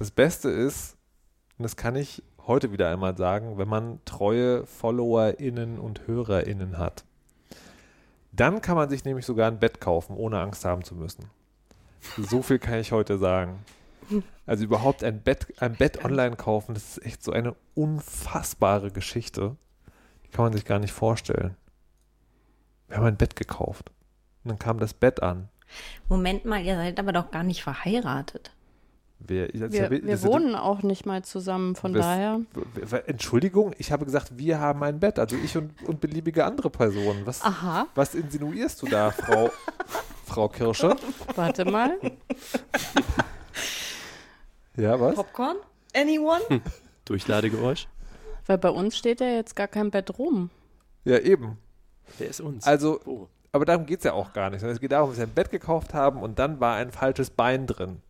Das Beste ist, und das kann ich heute wieder einmal sagen, wenn man treue FollowerInnen und HörerInnen hat. Dann kann man sich nämlich sogar ein Bett kaufen, ohne Angst haben zu müssen. So viel kann ich heute sagen. Also überhaupt ein Bett, ein Bett online kaufen, das ist echt so eine unfassbare Geschichte. Die kann man sich gar nicht vorstellen. Wir haben ein Bett gekauft. Und dann kam das Bett an. Moment mal, ihr seid aber doch gar nicht verheiratet. Wir, Wir, das- wir das- wohnen auch nicht mal zusammen, von das- daher. Entschuldigung, ich habe gesagt, wir haben ein Bett, also ich und, und beliebige andere Personen. Was, Aha, was insinuierst du da, Frau, Frau Kirsche? warte mal. Ja, was? Popcorn? Anyone? Durchladegeräusch. Weil bei uns steht ja jetzt gar kein Bett rum. Ja, eben. Wer ist uns? Also, Wo? aber darum geht es ja auch gar nicht. Es geht darum, dass wir ein Bett gekauft haben und dann war ein falsches Bein drin.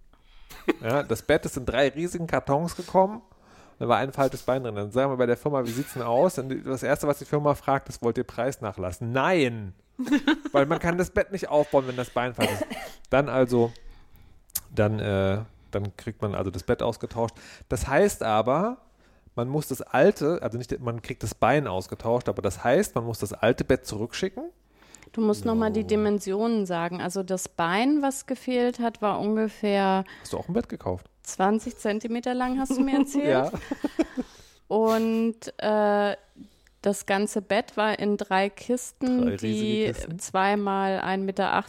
Ja, das Bett ist in drei riesigen Kartons gekommen. Da war ein falsches Bein drin. Dann sagen wir bei der Firma, wie sieht's denn aus? Und das Erste, was die Firma fragt, ist, wollt ihr Preis nachlassen? Nein! Weil man kann das Bett nicht aufbauen, wenn das Bein falsch ist. Dann also, dann, äh, dann kriegt man also das Bett ausgetauscht. Das heißt aber, man muss das alte, also nicht, man kriegt das Bein ausgetauscht, aber das heißt, man muss das alte Bett zurückschicken. Du musst noch nochmal die Dimensionen sagen. Also das Bein, was gefehlt hat, war ungefähr Hast du auch ein Bett gekauft? 20 Zentimeter lang, hast du mir erzählt. Und äh, das ganze Bett war in drei Kisten, Drei die Kisten. zweimal 1,80 Meter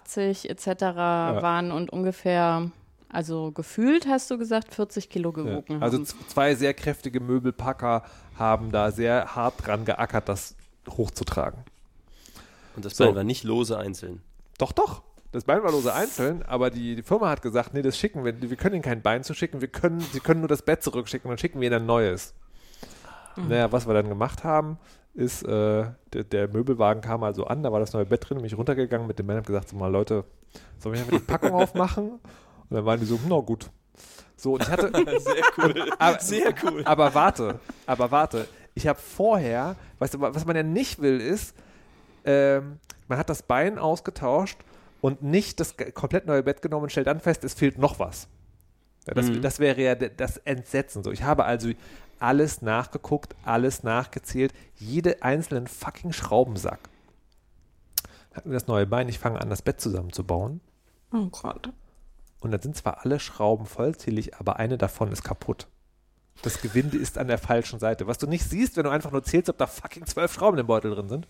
etc. waren und ungefähr, also gefühlt hast du gesagt, 40 Kilo Ja. gewogen Also haben. zwei sehr kräftige Möbelpacker haben da sehr hart dran geackert, das hochzutragen. Und das So. Bein war nicht lose einzeln. Doch, doch. Das Bein war lose einzeln, aber die, die Firma hat gesagt, nee, das schicken wir, wir können ihnen kein Bein zu schicken, wir können, sie können nur das Bett zurückschicken, dann schicken wir ihnen ein neues. Naja, was wir dann gemacht haben, ist, äh, der, der Möbelwagen kam also an, da war das neue Bett drin, bin ich runtergegangen mit dem Mann und gesagt, so mal Leute, sollen wir einfach die Packung aufmachen? Und dann waren die so, na gut. So, und ich hatte, Sehr cool. aber, Sehr cool. aber warte, aber warte. Ich habe vorher, weißt du, was man ja nicht will, ist, ähm, man hat das Bein ausgetauscht und nicht das komplett neue Bett genommen und stellt dann fest, es fehlt noch was. Ja, das, Mhm. das wäre ja das Entsetzen. So, ich habe also alles nachgeguckt, alles nachgezählt, jede einzelnen fucking Schraubensack. Hatten wir das neue Bein, ich fange an, das Bett zusammenzubauen. Oh Gott. Und dann sind zwar alle Schrauben vollzählig, aber eine davon ist kaputt. Das Gewinde ist an der falschen Seite. Was du nicht siehst, wenn du einfach nur zählst, ob da fucking zwölf Schrauben im Beutel drin sind.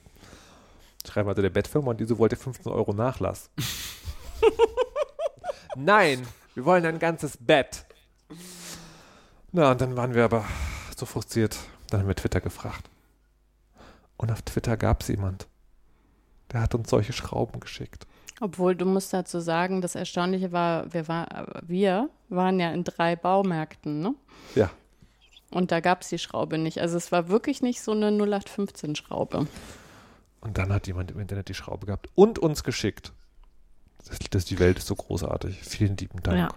Schreiben also der Bettfirma und diese wollte 15 Euro Nachlass. Nein, wir wollen ein ganzes Bett. Na, und dann waren wir aber so frustriert. Dann haben wir Twitter gefragt. Und auf Twitter gab es jemand. Der hat uns solche Schrauben geschickt. Obwohl, du musst dazu sagen, das Erstaunliche war, wir, war, wir waren ja in drei Baumärkten, ne? Ja. Und da gab es die Schraube nicht. Also es war wirklich nicht so eine 0815-Schraube. Und dann hat jemand im Internet die Schraube gehabt und uns geschickt. Das, das, die Welt ist so großartig. Vielen lieben Dank. Ja.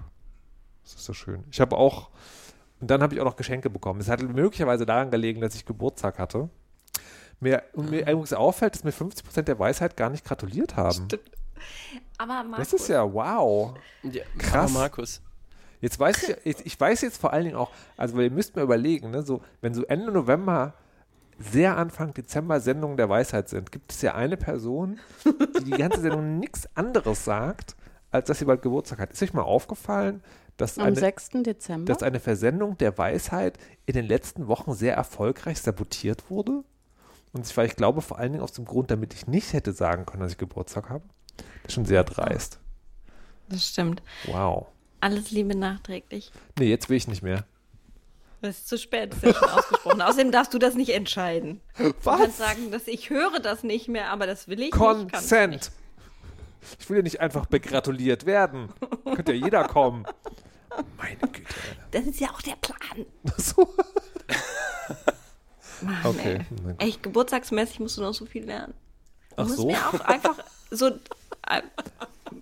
Das ist so schön. Ich habe auch, und dann habe ich auch noch Geschenke bekommen. Es hat möglicherweise daran gelegen, dass ich Geburtstag hatte. Mir, und mir übrigens auffällt, dass mir 50% der Weisheit gar nicht gratuliert haben. Aber Markus, Das ist ja wow. Ja, Krass. Aber Markus. Jetzt weiß ich, jetzt, ich weiß jetzt vor allen Dingen auch, also weil ihr müsst mir überlegen, ne, so, wenn so Ende November, sehr Anfang Dezember Sendungen der Weisheit sind, gibt es ja eine Person, die die ganze Sendung nichts anderes sagt, als dass sie bald Geburtstag hat. Ist euch mal aufgefallen, dass Am eine, 6. Dezember. dass eine Versendung der Weisheit in den letzten Wochen sehr erfolgreich sabotiert wurde? Und zwar, ich glaube, vor allen Dingen aus dem Grund, damit ich nicht hätte sagen können, dass ich Geburtstag habe. Das ist schon sehr dreist. das stimmt. Wow. Alles Liebe nachträglich. Nee, jetzt will ich nicht mehr. Das ist zu spät, das ist ja schon ausgesprochen. Außerdem darfst du das nicht entscheiden. Du kannst sagen, dass ich höre das nicht mehr, aber das will ich nicht. Consent. nicht. Ich will ja nicht einfach begratuliert werden. Könnte ja jeder kommen. Meine Güte. Das ist ja auch der Plan. So. Mann, Okay. ey. Echt, geburtstagsmäßig musst du noch so viel lernen. Du Ach musst so. mir auch einfach so äh,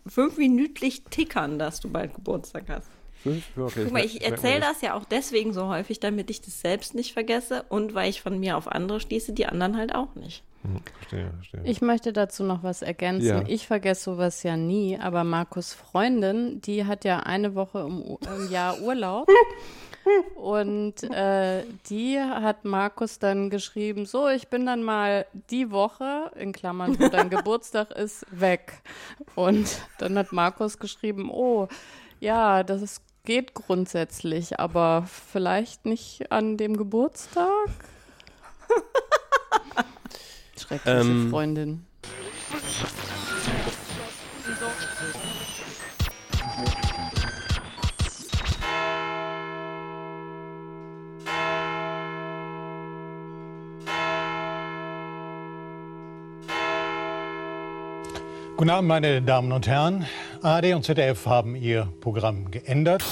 fünf minütlich tickern, dass du bald Geburtstag hast. Fünf? Okay, Guck mal, ich erzähle das ja auch deswegen so häufig, damit ich das selbst nicht vergesse und weil ich von mir auf andere schließe, die anderen halt auch nicht. Hm, verstehe, verstehe. Ich möchte dazu noch was ergänzen. Ja. Ich vergesse sowas ja nie, aber Markus Freundin, die hat ja eine Woche im, im Jahr Urlaub. Und äh, die hat Markus dann geschrieben, so, ich bin dann mal die Woche, in Klammern, wo dein Geburtstag ist, weg. Und dann hat Markus geschrieben, oh, ja, das ist, geht grundsätzlich, aber vielleicht nicht an dem Geburtstag? Schreckliche Ähm, Freundin. Guten Abend, meine Damen und Herren. ARD und ZDF haben ihr Programm geändert.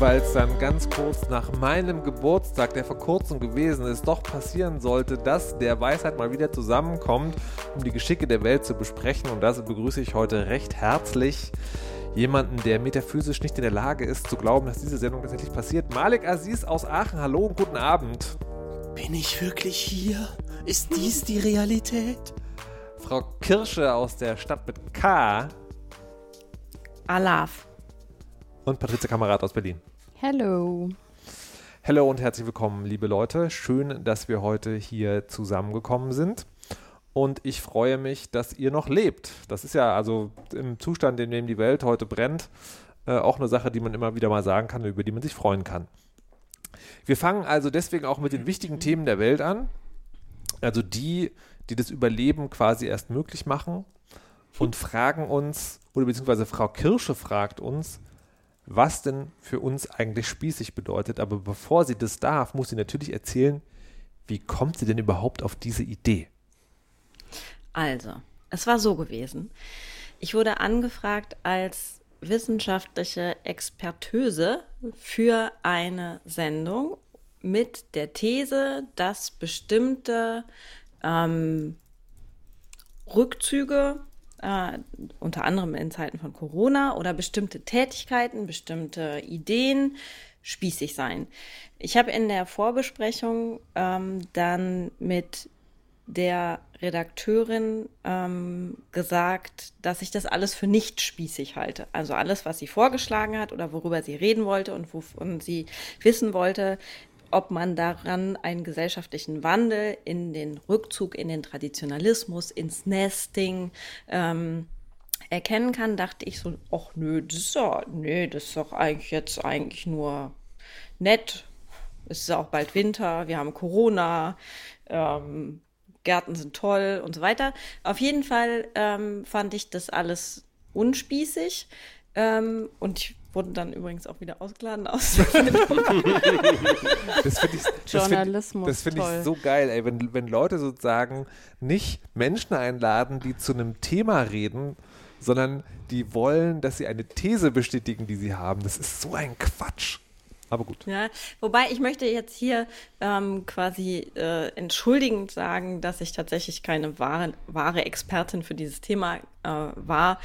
Weil es dann ganz kurz nach meinem Geburtstag, der vor kurzem gewesen ist, doch passieren sollte, dass der Weisheit mal wieder zusammenkommt, um die Geschicke der Welt zu besprechen. Und dazu begrüße ich heute recht herzlich jemanden, der metaphysisch nicht in der Lage ist, zu glauben, dass diese Sendung tatsächlich passiert. Malik Aziz aus Aachen, hallo und guten Abend. Bin ich wirklich hier? Ist dies die Realität? Frau Kirsche aus der Stadt mit K Alaf. und Patrizia Kamerad aus Berlin. Hello. Hallo und herzlich willkommen, liebe Leute. Schön, dass wir heute hier zusammengekommen sind. Und ich freue mich, dass ihr noch lebt. Das ist ja also im Zustand, in dem die Welt heute brennt, äh, auch eine Sache, die man immer wieder mal sagen kann, über die man sich freuen kann. Wir fangen also deswegen auch mit den wichtigen Themen der Welt an. Also die, die das Überleben quasi erst möglich machen und fragen uns, oder beziehungsweise Frau Kirsche fragt uns, was denn für uns eigentlich spießig bedeutet. Aber bevor sie das darf, muss sie natürlich erzählen, wie kommt sie denn überhaupt auf diese Idee? Also, es war so gewesen. Ich wurde angefragt als wissenschaftliche Expertöse für eine Sendung mit der These, dass bestimmte ähm, Rückzüge, äh, unter anderem in Zeiten von Corona, oder bestimmte Tätigkeiten, bestimmte Ideen spießig seien. Ich habe in der Vorbesprechung ähm, dann mit der Redakteurin ähm, gesagt, dass ich das alles für nicht spießig halte. Also alles, was sie vorgeschlagen hat oder worüber sie reden wollte und wovon sie wissen wollte, ob man daran einen gesellschaftlichen Wandel in den Rückzug, in den Traditionalismus, ins Nesting ähm, erkennen kann, dachte ich so, ach nö, das ist doch, nee, das ist doch eigentlich jetzt eigentlich nur nett. Es ist auch bald Winter, wir haben Corona, ähm, Gärten sind toll und so weiter. Auf jeden Fall ähm, fand ich das alles unspießig. Ähm, und ich wurde dann übrigens auch wieder ausgeladen aus. Das finde ich, das find, Journalismus, das find ich so geil, ey, wenn, wenn Leute sozusagen nicht Menschen einladen, die zu einem Thema reden, sondern die wollen, dass sie eine These bestätigen, die sie haben. Das ist so ein Quatsch. Aber gut. Ja, wobei ich möchte jetzt hier ähm, quasi äh, entschuldigend sagen, dass ich tatsächlich keine wahre, wahre Expertin für dieses Thema äh, war.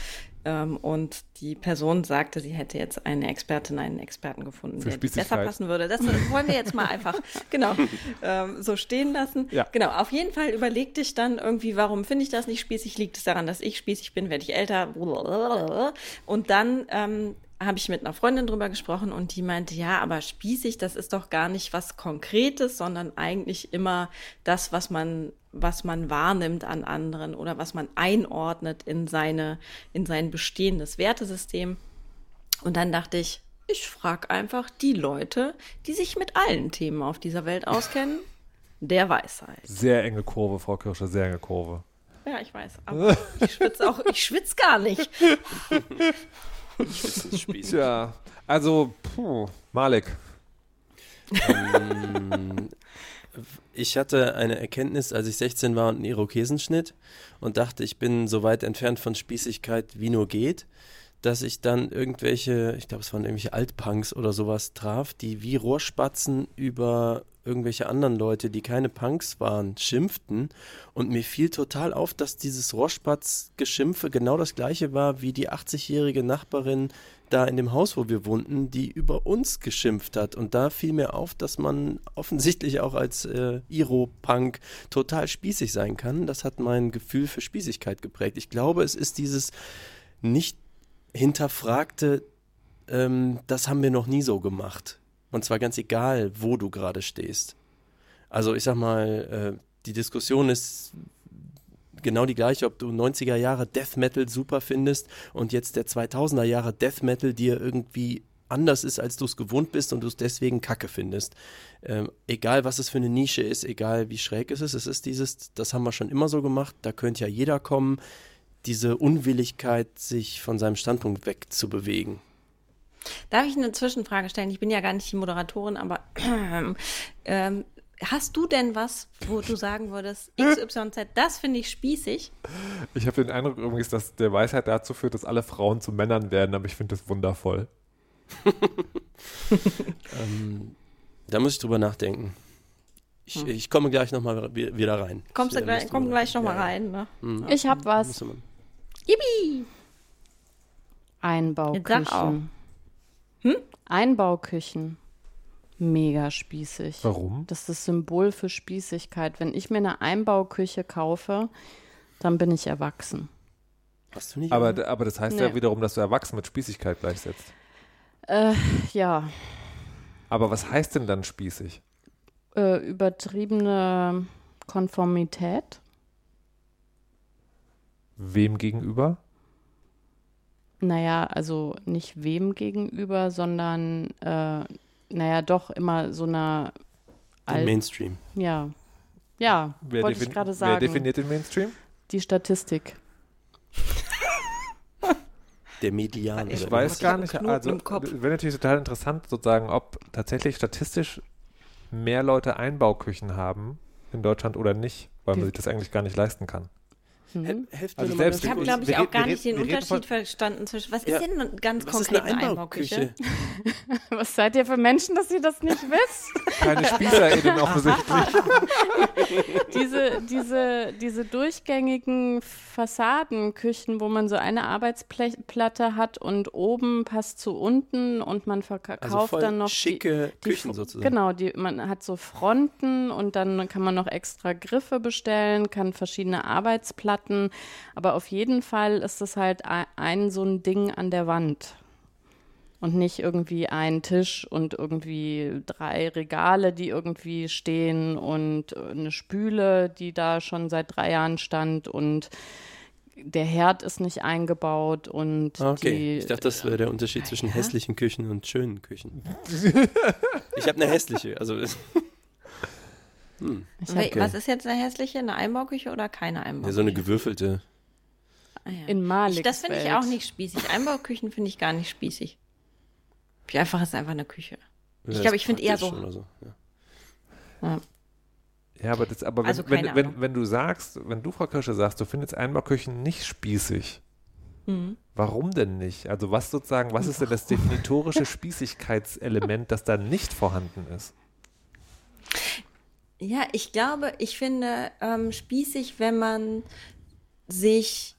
Ähm, und die Person sagte, sie hätte jetzt eine Expertin, einen Experten gefunden, Für der besser Spießigkeit. passen würde. Das wollen wir jetzt mal einfach genau ähm, so stehen lassen. Ja. Genau, auf jeden Fall überlegte ich dann irgendwie, warum finde ich das nicht spießig? Liegt es daran, dass ich spießig bin, werde ich älter? Und dann ähm, habe ich mit einer Freundin drüber gesprochen und die meinte, ja, aber spießig, das ist doch gar nicht was Konkretes, sondern eigentlich immer das, was man, was man wahrnimmt an anderen oder was man einordnet in seine, in sein bestehendes Wertesystem. Und dann dachte ich, ich frage einfach die Leute, die sich mit allen Themen auf dieser Welt auskennen, der Weisheit. Sehr enge Kurve, Frau Kirscher, sehr enge Kurve. Ja, ich weiß, aber ich schwitze auch, ich schwitze gar nicht. Spieß. Tja, also, puh, Malik. Ähm, ich hatte eine Erkenntnis, als ich 16 war und einen Irokesenschnitt und dachte, ich bin so weit entfernt von Spießigkeit, wie nur geht. Dass ich dann irgendwelche, ich glaube, es waren irgendwelche Altpunks oder sowas traf, die wie Rohrspatzen über irgendwelche anderen Leute, die keine Punks waren, schimpften. Und mir fiel total auf, dass dieses Rohrspatz-Geschimpfe genau das gleiche war wie die 80-jährige Nachbarin da in dem Haus, wo wir wohnten, die über uns geschimpft hat. Und da fiel mir auf, dass man offensichtlich auch als äh, Iro-Punk total spießig sein kann. Das hat mein Gefühl für Spießigkeit geprägt. Ich glaube, es ist dieses nicht hinterfragte, ähm, das haben wir noch nie so gemacht. Und zwar ganz egal, wo du gerade stehst. Also ich sag mal, äh, die Diskussion ist genau die gleiche, ob du 90er Jahre Death Metal super findest und jetzt der 2000er Jahre Death Metal dir irgendwie anders ist, als du es gewohnt bist und du es deswegen kacke findest. Ähm, egal, was es für eine Nische ist, egal wie schräg es ist, es ist dieses, das haben wir schon immer so gemacht, da könnte ja jeder kommen, diese Unwilligkeit, sich von seinem Standpunkt wegzubewegen. Darf ich eine Zwischenfrage stellen? Ich bin ja gar nicht die Moderatorin, aber ähm, hast du denn was, wo du sagen würdest, XYZ, das finde ich spießig? Ich habe den Eindruck übrigens, dass der Weisheit dazu führt, dass alle Frauen zu Männern werden, aber ich finde das wundervoll. ähm, da muss ich drüber nachdenken. Ich, hm. ich komme gleich nochmal wieder rein. Kommst du gleich, komm gleich nochmal ja. rein. Ne? Hm. Ich habe was. Yippie! Einbauküchen. Hm? Einbauküchen. Mega spießig. Warum? Das ist das Symbol für Spießigkeit. Wenn ich mir eine Einbauküche kaufe, dann bin ich erwachsen. Hast du nicht? Aber, aber das heißt nee. ja wiederum, dass du erwachsen mit Spießigkeit gleichsetzt. Äh, ja. Aber was heißt denn dann spießig? Äh, übertriebene Konformität. Wem gegenüber? Naja, also nicht wem gegenüber, sondern äh, naja, doch immer so einer Al Mainstream. Ja. Ja, wer wollte ich gerade sagen. Wer definiert den Mainstream? Die Statistik. Der Median. Ich weiß gar nicht, also wäre natürlich total interessant sozusagen, ob tatsächlich statistisch mehr Leute Einbauküchen haben in Deutschland oder nicht, weil man sich das eigentlich gar nicht leisten kann. Mhm. Also selbst ich habe, glaube ich, auch gar nicht den Unterschied verstanden zwischen, was ja, ist denn ganz konkret eine Einbauküche? was seid ihr für Menschen, dass ihr das nicht wisst? Keine SpießerInnen offensichtlich. diese, diese, diese durchgängigen Fassadenküchen, wo man so eine Arbeitsplatte hat und oben passt zu unten und man verkauft also dann noch schicke die, Küchen die, sozusagen. Genau, die, man hat so Fronten und dann kann man noch extra Griffe bestellen, kann verschiedene Arbeitsplatten hatten. Aber auf jeden Fall ist es halt ein, so ein Ding an der Wand. Und nicht irgendwie ein Tisch und irgendwie drei Regale, die irgendwie stehen und eine Spüle, die da schon seit drei Jahren stand und der Herd ist nicht eingebaut und ah, okay. Die, ich dachte, das wäre der Unterschied zwischen ja? hässlichen Küchen und schönen Küchen. ich habe eine hässliche, also hm. Okay. Was ist jetzt eine hässliche? Eine Einbauküche oder keine Einbauküche? Ja, so eine gewürfelte. Ah, ja. In Malik. Das finde ich auch nicht spießig. Einbauküchen finde ich gar nicht spießig. Wie einfach ist einfach eine Küche. Ja, ich glaube, ich finde eher so. so. Ja. ja. aber, das, aber wenn, also wenn, wenn, wenn, du sagst, wenn du, Frau Kirsche, sagst, du findest Einbauküchen nicht spießig, mhm. warum denn nicht? Also was sozusagen, was ist denn das definitorische Spießigkeitselement, das da nicht vorhanden ist? Ja, ich glaube, ich finde ähm, spießig, wenn man sich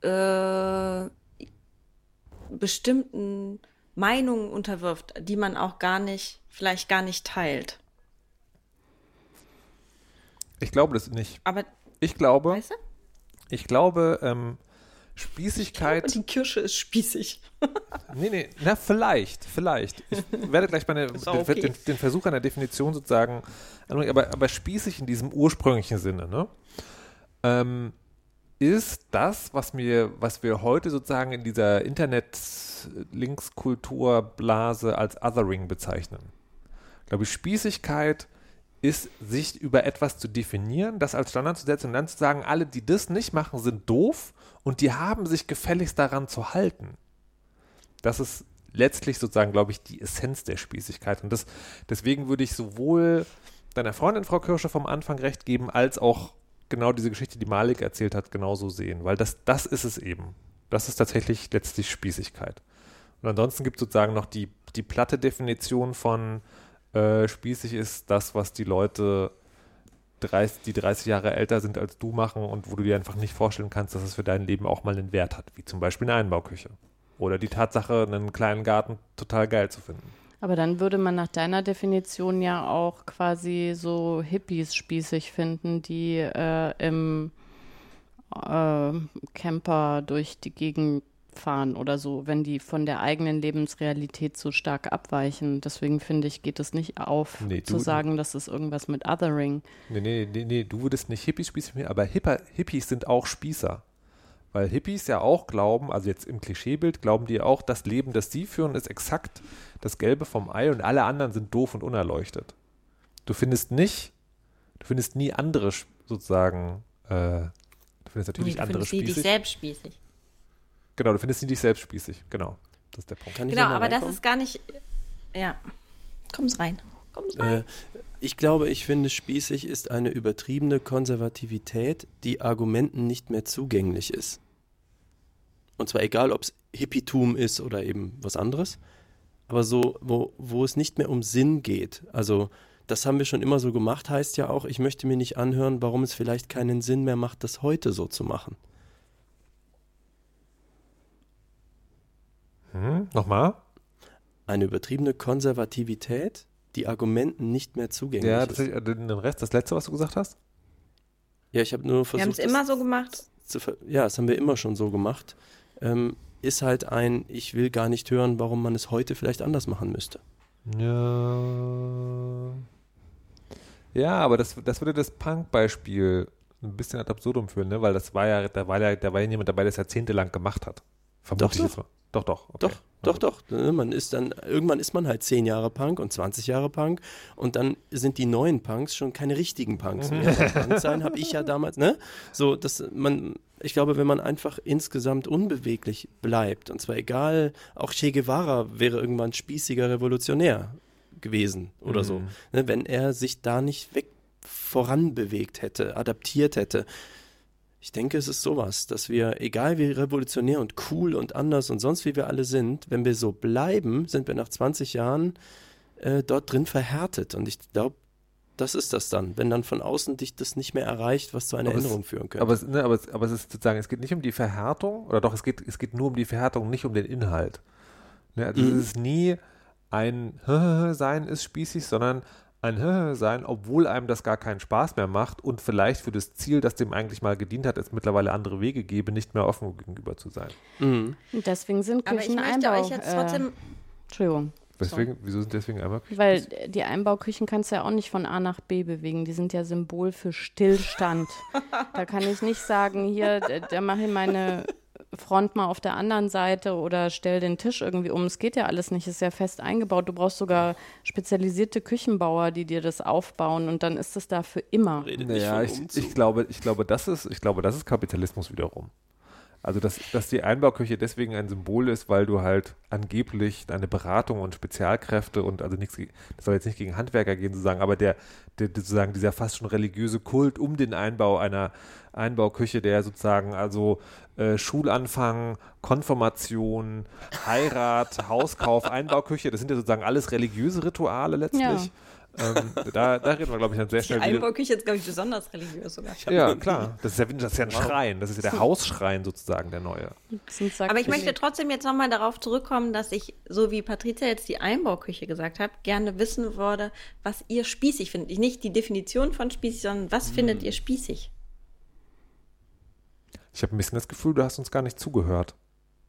äh, bestimmten Meinungen unterwirft, die man auch gar nicht, vielleicht gar nicht teilt. Ich glaube das nicht. Aber ich glaube, weißt du? ich glaube, ähm, Spießigkeit. Glaube, die Kirsche ist spießig. nee, nee, na, vielleicht, vielleicht. Ich werde gleich meine, okay. den, den, Versuch einer Definition sozusagen, aber, aber spießig in diesem ursprünglichen Sinne, ne? Ähm, ist das, was mir, was wir heute sozusagen in dieser Internet-Linkskulturblase als Othering bezeichnen. Ich glaube, Spießigkeit ist, sich über etwas zu definieren, das als Standard zu setzen und dann zu sagen, alle, die das nicht machen, sind doof und die haben sich gefälligst daran zu halten. Das ist letztlich sozusagen, glaube ich, die Essenz der Spießigkeit. Und das, deswegen würde ich sowohl deiner Freundin, Frau Kirsche, vom Anfang recht geben, als auch genau diese Geschichte, die Malik erzählt hat, genauso sehen. Weil das, das ist es eben. Das ist tatsächlich letztlich Spießigkeit. Und ansonsten gibt es sozusagen noch die, die platte Definition von äh, spießig ist das, was die Leute 30, die 30 Jahre älter sind als du machen und wo du dir einfach nicht vorstellen kannst, dass es für dein Leben auch mal einen Wert hat, wie zum Beispiel eine Einbauküche. Oder die Tatsache, einen kleinen Garten total geil zu finden. Aber dann würde man nach deiner Definition ja auch quasi so Hippies spießig finden, die äh, im äh, Camper durch die Gegend fahren oder so, wenn die von der eigenen Lebensrealität so stark abweichen. Deswegen finde ich, geht es nicht auf, Nee, zu du- sagen, das ist irgendwas mit Othering. Nee, nee, nee, nee, du würdest nicht Hippies spießig finden, aber Hipper, Hippies sind auch Spießer. Weil Hippies ja auch glauben, also jetzt im Klischeebild, glauben die auch, das Leben, das sie führen, ist exakt das Gelbe vom Ei und alle anderen sind doof und unerleuchtet. Du findest nicht, du findest nie andere sozusagen, äh, du findest Nee, natürlich du andere findest nie dich spießig. selbst spießig. Genau, du findest nie dich selbst spießig, genau. Das ist der Punkt. Kann ich Genau, aber das ist gar nicht. Ja. Komm's rein. Komm's rein. Äh, ich glaube, ich finde, spießig ist eine übertriebene Konservativität, die Argumenten nicht mehr zugänglich ist. Und zwar egal, ob es Hippietum ist oder eben was anderes, aber so, wo, wo es nicht mehr um Sinn geht. Also, das haben wir schon immer so gemacht, heißt ja auch, ich möchte mir nicht anhören, warum es vielleicht keinen Sinn mehr macht, das heute so zu machen. Hm, nochmal? Eine übertriebene Konservativität, die Argumenten nicht mehr zugänglich Ja, ist. das, äh, den Rest, das letzte, was du gesagt hast? Ja, ich habe nur versucht. Wir haben es immer so gemacht. zu ver ja, das haben wir immer schon so gemacht, ähm, ist halt ein, ich will gar nicht hören, warum man es heute vielleicht anders machen müsste. Ja. Ja, aber das, das würde das Punk-Beispiel ein bisschen ad absurdum führen, ne? Weil das war ja, da war ja, da war ja jemand dabei, der es jahrzehntelang gemacht hat. Vermute Doch, doch. Doch, doch. okay. Doch, doch, doch. Ne, Man ist dann, irgendwann ist man halt 10 Jahre Punk und 20 Jahre Punk und dann sind die neuen Punks schon keine richtigen Punks mehr. Punk sein habe ich ja damals, ne? So, dass man, ich glaube, wenn man einfach insgesamt unbeweglich bleibt, und zwar egal, auch Che Guevara wäre irgendwann spießiger Revolutionär gewesen oder so, Mhm. ne, wenn er sich da nicht weg voranbewegt hätte, adaptiert hätte. Ich denke, es ist sowas, dass wir, egal wie revolutionär und cool und anders und sonst wie wir alle sind, wenn wir so bleiben, sind wir nach 20 Jahren äh, dort drin verhärtet. Und ich glaube, das ist das dann, wenn dann von außen dich das nicht mehr erreicht, was zu einer Aber es- Änderung führen könnte. Aber es, ne, aber, es, aber es ist sozusagen, es geht nicht um die Verhärtung, oder doch, es geht, es geht nur um die Verhärtung, nicht um den Inhalt. Ne, also Mhm. es ist nie ein Sein ist spießig, sondern ein Sein, obwohl einem das gar keinen Spaß mehr macht und vielleicht für das Ziel, das dem eigentlich mal gedient hat, es mittlerweile andere Wege gebe, nicht mehr offen gegenüber zu sein. Mhm. Und deswegen sind Aber ich Küchen möchte Einbau. euch jetzt äh, trotzdem. Entschuldigung. Weswegen, wieso sind deswegen einmal Küchen Weil die Einbauküchen kannst du ja auch nicht von A nach B bewegen. Die sind ja Symbol für Stillstand. da kann ich nicht sagen, hier, da mache ich meine Front mal auf der anderen Seite oder stell den Tisch irgendwie um. Es geht ja alles nicht, ist ja fest eingebaut. Du brauchst sogar spezialisierte Küchenbauer, die dir das aufbauen und dann ist es da für immer. Redet Naja, ich, ich, glaube, ich, glaube, das ist, ich glaube, das ist Kapitalismus wiederum. Also, dass, dass die Einbauküche deswegen ein Symbol ist, weil du halt angeblich deine Beratung und Spezialkräfte und also nichts, das soll jetzt nicht gegen Handwerker gehen sozusagen, aber der, der, der sozusagen dieser fast schon religiöse Kult um den Einbau einer Einbauküche, der sozusagen also äh, Schulanfang, Konfirmation, Heirat, Hauskauf, Einbauküche, das sind ja sozusagen alles religiöse Rituale letztlich. Ähm, da, da reden wir, glaube ich, dann sehr Die schnell wieder. Einbauküche ist, glaube ich, besonders religiös sogar. Ja, klar. Das ist ja, das ist ja ein Schrein. Das ist ja der Hausschrein sozusagen, der neue. Aber ich möchte trotzdem jetzt nochmal darauf zurückkommen, dass ich, so wie Patricia jetzt die Einbauküche gesagt hat, gerne wissen würde, was ihr spießig findet. Nicht die Definition von spießig, sondern was findet ihr spießig? Ich habe ein bisschen das Gefühl, du hast uns gar nicht zugehört.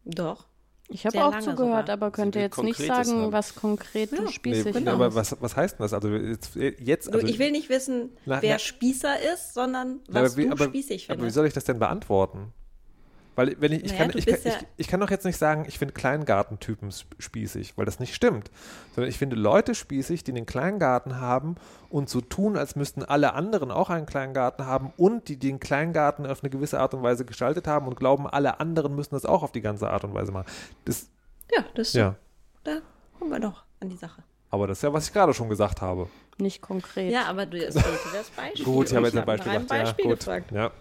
Doch. Ich habe auch zugehört, sogar. aber könnt Sie ihr will jetzt nicht sagen, haben. was konkret du Ja, spießig Nee, genau. Aber was, was heißt denn das? Also jetzt, jetzt Du, also, ich will nicht wissen, Na, wer na- Spießer ist, sondern Na, was aber wie, du aber, spießig aber wie findest. soll ich das denn beantworten? Weil wenn ich, ich, Naja, kann, ich, kann, bist ja- ich, ich kann doch jetzt nicht sagen, ich finde Kleingartentypen sp- spießig, weil das nicht stimmt. Sondern ich finde Leute spießig, die einen Kleingarten haben und so tun, als müssten alle anderen auch einen Kleingarten haben und die den Kleingarten auf eine gewisse Art und Weise gestaltet haben und glauben, alle anderen müssen das auch auf die ganze Art und Weise machen. Das, ja, das ja, da kommen wir doch an die Sache. aber das ist ja, was ich gerade schon gesagt habe. Nicht konkret. Ja, aber du fehlte das Beispiel. Gut, ich habe Und jetzt ein Beispiel gemacht. Beispiel ja, gut. gefragt. Ja.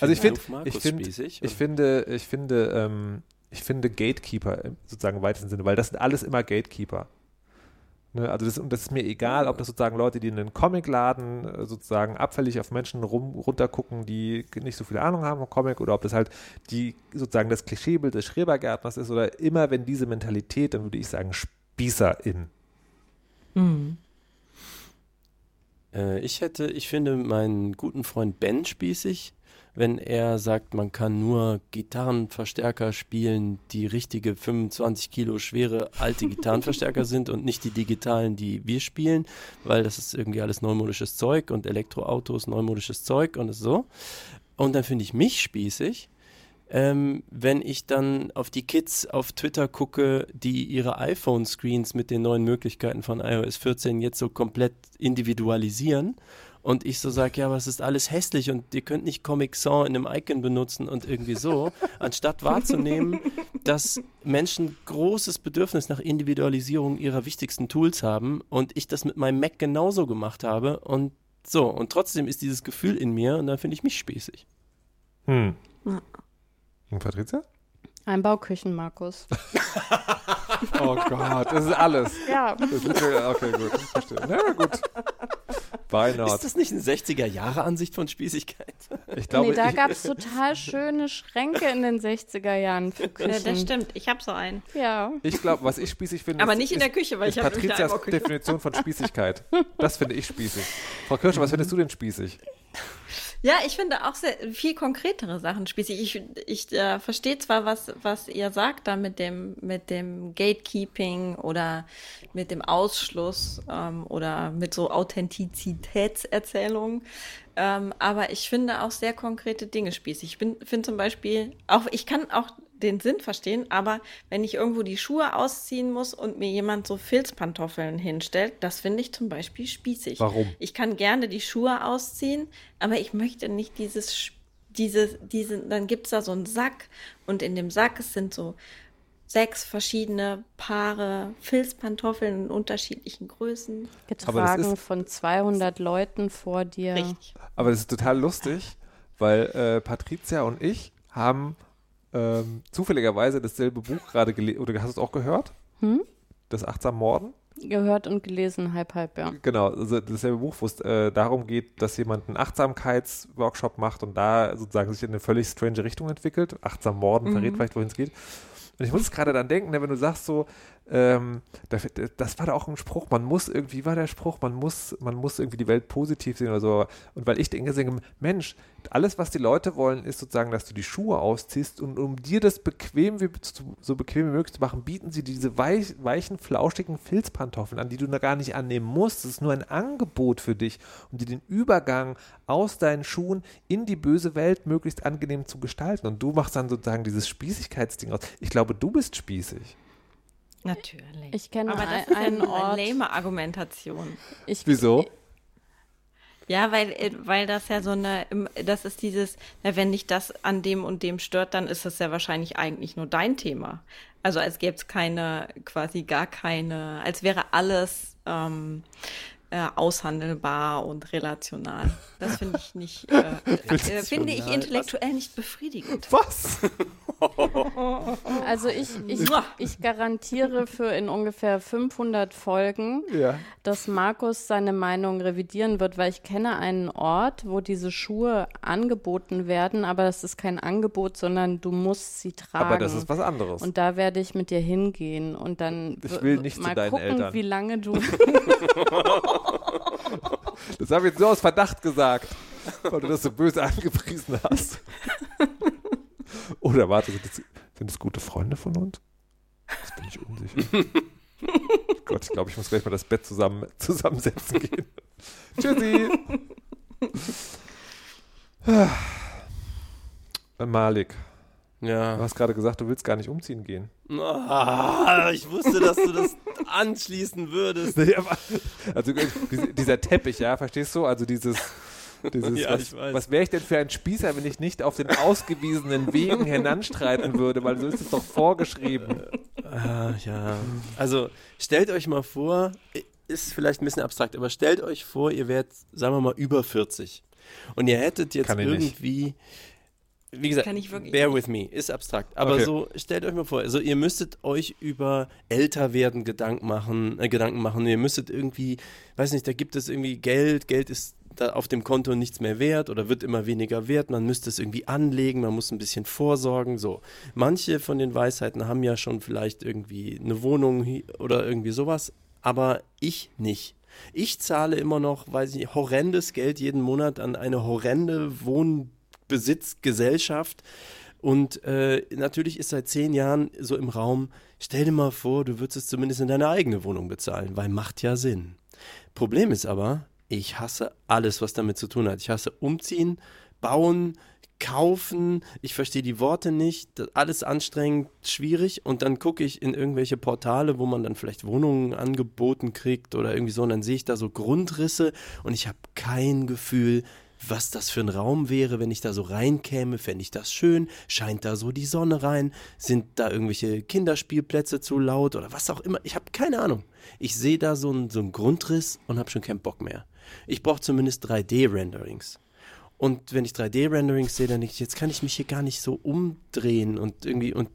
Also ich Markus ich finde, spießig, ich oder? finde, ich finde, ähm, ich finde Gatekeeper im sozusagen im weitesten Sinne, weil das sind alles immer Gatekeeper. Ne, also das, und das ist mir egal, ob das sozusagen Leute, die in einen Comicladen äh, sozusagen abfällig auf Menschen rum, runtergucken, die nicht so viel Ahnung haben vom Comic, oder ob das halt die sozusagen das Klischeebild des Schrebergärtners ist, oder immer wenn diese Mentalität, dann würde ich sagen Spießerin. Äh, ich hätte, ich finde meinen guten Freund Ben spießig, wenn er sagt, man kann nur Gitarrenverstärker spielen, die richtige 25 Kilo schwere alte Gitarrenverstärker sind und nicht die digitalen, die wir spielen, weil das ist irgendwie alles neumodisches Zeug und Elektroautos neumodisches Zeug und so. Und dann finde ich mich spießig, ähm, wenn ich dann auf die Kids auf Twitter gucke, die ihre iPhone-Screens mit den neuen Möglichkeiten von iOS 14 jetzt so komplett individualisieren und ich so sage, ja, aber es ist alles hässlich und ihr könnt nicht Comic Sans in einem Icon benutzen und irgendwie so, anstatt wahrzunehmen, dass Menschen großes Bedürfnis nach Individualisierung ihrer wichtigsten Tools haben und ich das mit meinem Mac genauso gemacht habe und so, und trotzdem ist dieses Gefühl in mir und dann finde ich mich spießig. Hm. Und Patricia? Ein Bauküchen, Markus. Oh Gott, das ist alles. Ja. Das ist okay, gut, verstehe. Na gut. Not? Ist das nicht eine 60er-Jahre-Ansicht von Spießigkeit? Ich glaube, nee, da gab es total schöne Schränke in den 60er Jahren für Ja, Küchen. das stimmt. Ich habe so einen. Ja. ich glaube, was ich spießig finde, Aber ist, nicht in der Küche, weil ist ich habe Patrizias. Definition von Spießigkeit. Das finde ich spießig. Frau Kirscher, was findest du denn spießig? Ja, ich finde auch sehr, viel konkretere Sachen spießig. Ich, ich äh, verstehe zwar, was, was ihr sagt da mit dem, mit dem Gatekeeping oder mit dem Ausschluss ähm, oder mit so Authentizitätserzählungen, ähm, aber ich finde auch sehr konkrete Dinge spießig. Ich bin, finde zum Beispiel, auch ich kann auch den Sinn verstehen, aber wenn ich irgendwo die Schuhe ausziehen muss und mir jemand so Filzpantoffeln hinstellt, das finde ich zum Beispiel spießig. Warum? Ich kann gerne die Schuhe ausziehen, aber ich möchte nicht dieses, diese, diese, dann gibt es da so einen Sack und in dem Sack es sind so sechs verschiedene Paare Filzpantoffeln in unterschiedlichen Größen. Getragen ist- von 200 Leuten vor dir. Richtig. Aber das ist total lustig, weil äh, Patricia und ich haben ähm, zufälligerweise dasselbe Buch gerade gelesen. Oder hast du es auch gehört? Hm? Das Achtsam Morden? Gehört und gelesen, halb, halb, ja. Genau, also dasselbe Buch, wo es äh, darum geht, dass jemand einen Achtsamkeitsworkshop macht und da sozusagen sich in eine völlig strange Richtung entwickelt. Achtsam Morden verrät vielleicht, wohin es geht. Und ich muss gerade dann denken, ne, wenn du sagst so, ähm, da- das war da auch ein Spruch, man muss irgendwie, wie war der Spruch, man muss, man muss irgendwie die Welt positiv sehen oder so. Und weil ich denke, Mensch, alles, was die Leute wollen, ist sozusagen, dass du die Schuhe ausziehst und um dir das bequem wie, so bequem wie möglich zu machen, bieten sie diese weich, weichen, flauschigen Filzpantoffeln an, die du gar nicht annehmen musst. Das ist nur ein Angebot für dich, um dir den Übergang aus deinen Schuhen in die böse Welt möglichst angenehm zu gestalten. Und du machst dann sozusagen dieses Spießigkeitsding aus. Ich glaube, du bist spießig. Natürlich. Ich kenne Aber das ein- ist ja eine lame Argumentation. Ich, Wieso? Ja, weil, äh, weil das ja so eine, das ist dieses, na, wenn dich das an dem und dem stört, dann ist das ja wahrscheinlich eigentlich nur dein Thema. Also als gäbe es keine, quasi gar keine, als wäre alles ähm, äh, aushandelbar und relational. Das finde ich nicht, äh, äh, finde ich intellektuell nicht befriedigend. Was? Also ich, ich, ich garantiere für in ungefähr 500 Folgen, Ja. dass Markus seine Meinung revidieren wird, weil ich kenne einen Ort, wo diese Schuhe angeboten werden, aber das ist kein Angebot, sondern du musst sie tragen. Aber das ist was anderes. Und da werde ich mit dir hingehen und dann Ich will nicht zu mal deinen gucken, Eltern. wie lange du. Das habe ich jetzt nur aus Verdacht gesagt, weil du das so böse angepriesen hast. Oder warte, sind das, sind das gute Freunde von uns? Das bin ich unsicher. Gott, ich glaube, ich muss gleich mal das Bett zusammen, zusammensetzen gehen. Tschüssi. Äh, Malik, du Ja. hast gerade gesagt, du willst gar nicht umziehen gehen. Ah, ich wusste, dass du das anschließen würdest. Also diese- dieser Teppich, ja, verstehst du? Also dieses, dieses Ja, was, was wäre ich denn für ein Spießer, wenn ich nicht auf den ausgewiesenen Wegen hinanstreiten würde, weil so ist es doch vorgeschrieben. Ah, ja. Also stellt euch mal vor, ist vielleicht ein bisschen abstrakt, aber stellt euch vor, ihr wärt, sagen wir mal, über 40. Und ihr hättet jetzt ich nicht. Wie gesagt, Kann ich wirklich bear with me, ist abstrakt. Aber Okay. so, stellt euch mal vor, also ihr müsstet euch über Älterwerden Gedanken machen, äh, Gedanken machen. Ihr müsstet irgendwie, weiß nicht, da gibt es irgendwie Geld, Geld ist da auf dem Konto nichts mehr wert oder wird immer weniger wert. Man müsste es irgendwie anlegen, man muss ein bisschen vorsorgen. So, manche von den Weisheiten haben ja schon vielleicht irgendwie eine Wohnung oder irgendwie sowas, aber ich nicht. Ich zahle immer noch, weiß ich nicht, horrendes Geld jeden Monat an eine horrende Wohnbesitzgesellschaft. Und äh, natürlich ist seit zehn Jahren so im Raum, stell dir mal vor, du würdest es zumindest in deine eigene Wohnung bezahlen, weil macht ja Sinn. Problem ist aber, ich hasse alles, was damit zu tun hat. Ich hasse umziehen, bauen, kaufen. Ich verstehe die Worte nicht. Alles anstrengend, schwierig. Und dann gucke ich in irgendwelche Portale, wo man dann vielleicht Wohnungen angeboten kriegt oder irgendwie so. Und dann sehe ich da so Grundrisse und ich habe kein Gefühl, was das für ein Raum wäre, wenn ich da so reinkäme, fände ich das schön, scheint da so die Sonne rein, sind da irgendwelche Kinderspielplätze zu laut oder was auch immer, ich habe keine Ahnung. Ich sehe da so einen so einen Grundriss und habe schon keinen Bock mehr. Ich brauche zumindest 3D-Renderings. Und wenn ich 3D-Renderings sehe, dann denke ich, jetzt kann ich mich hier gar nicht so umdrehen und irgendwie und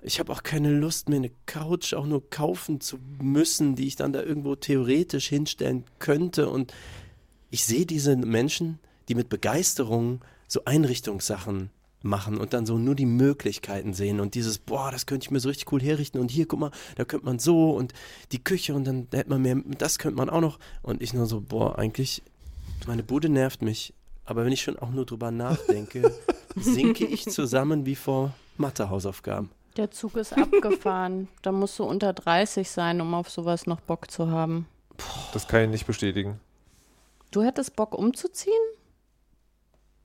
ich habe auch keine Lust, mir eine Couch auch nur kaufen zu müssen, die ich dann da irgendwo theoretisch hinstellen könnte. Und ich sehe diese Menschen, die mit Begeisterung so Einrichtungssachen machen und dann so nur die Möglichkeiten sehen und dieses, boah, das könnte ich mir so richtig cool herrichten und hier, guck mal, da könnte man so und die Küche und dann hätte man mehr, das könnte man auch noch. Und ich nur so, boah, eigentlich, meine Bude nervt mich. Aber wenn ich schon auch nur drüber nachdenke, sinke ich zusammen wie vor Mathehausaufgaben. Der Zug ist abgefahren. da musst du unter 30 sein, um auf sowas noch Bock zu haben. Das kann ich nicht bestätigen. Du hättest Bock umzuziehen?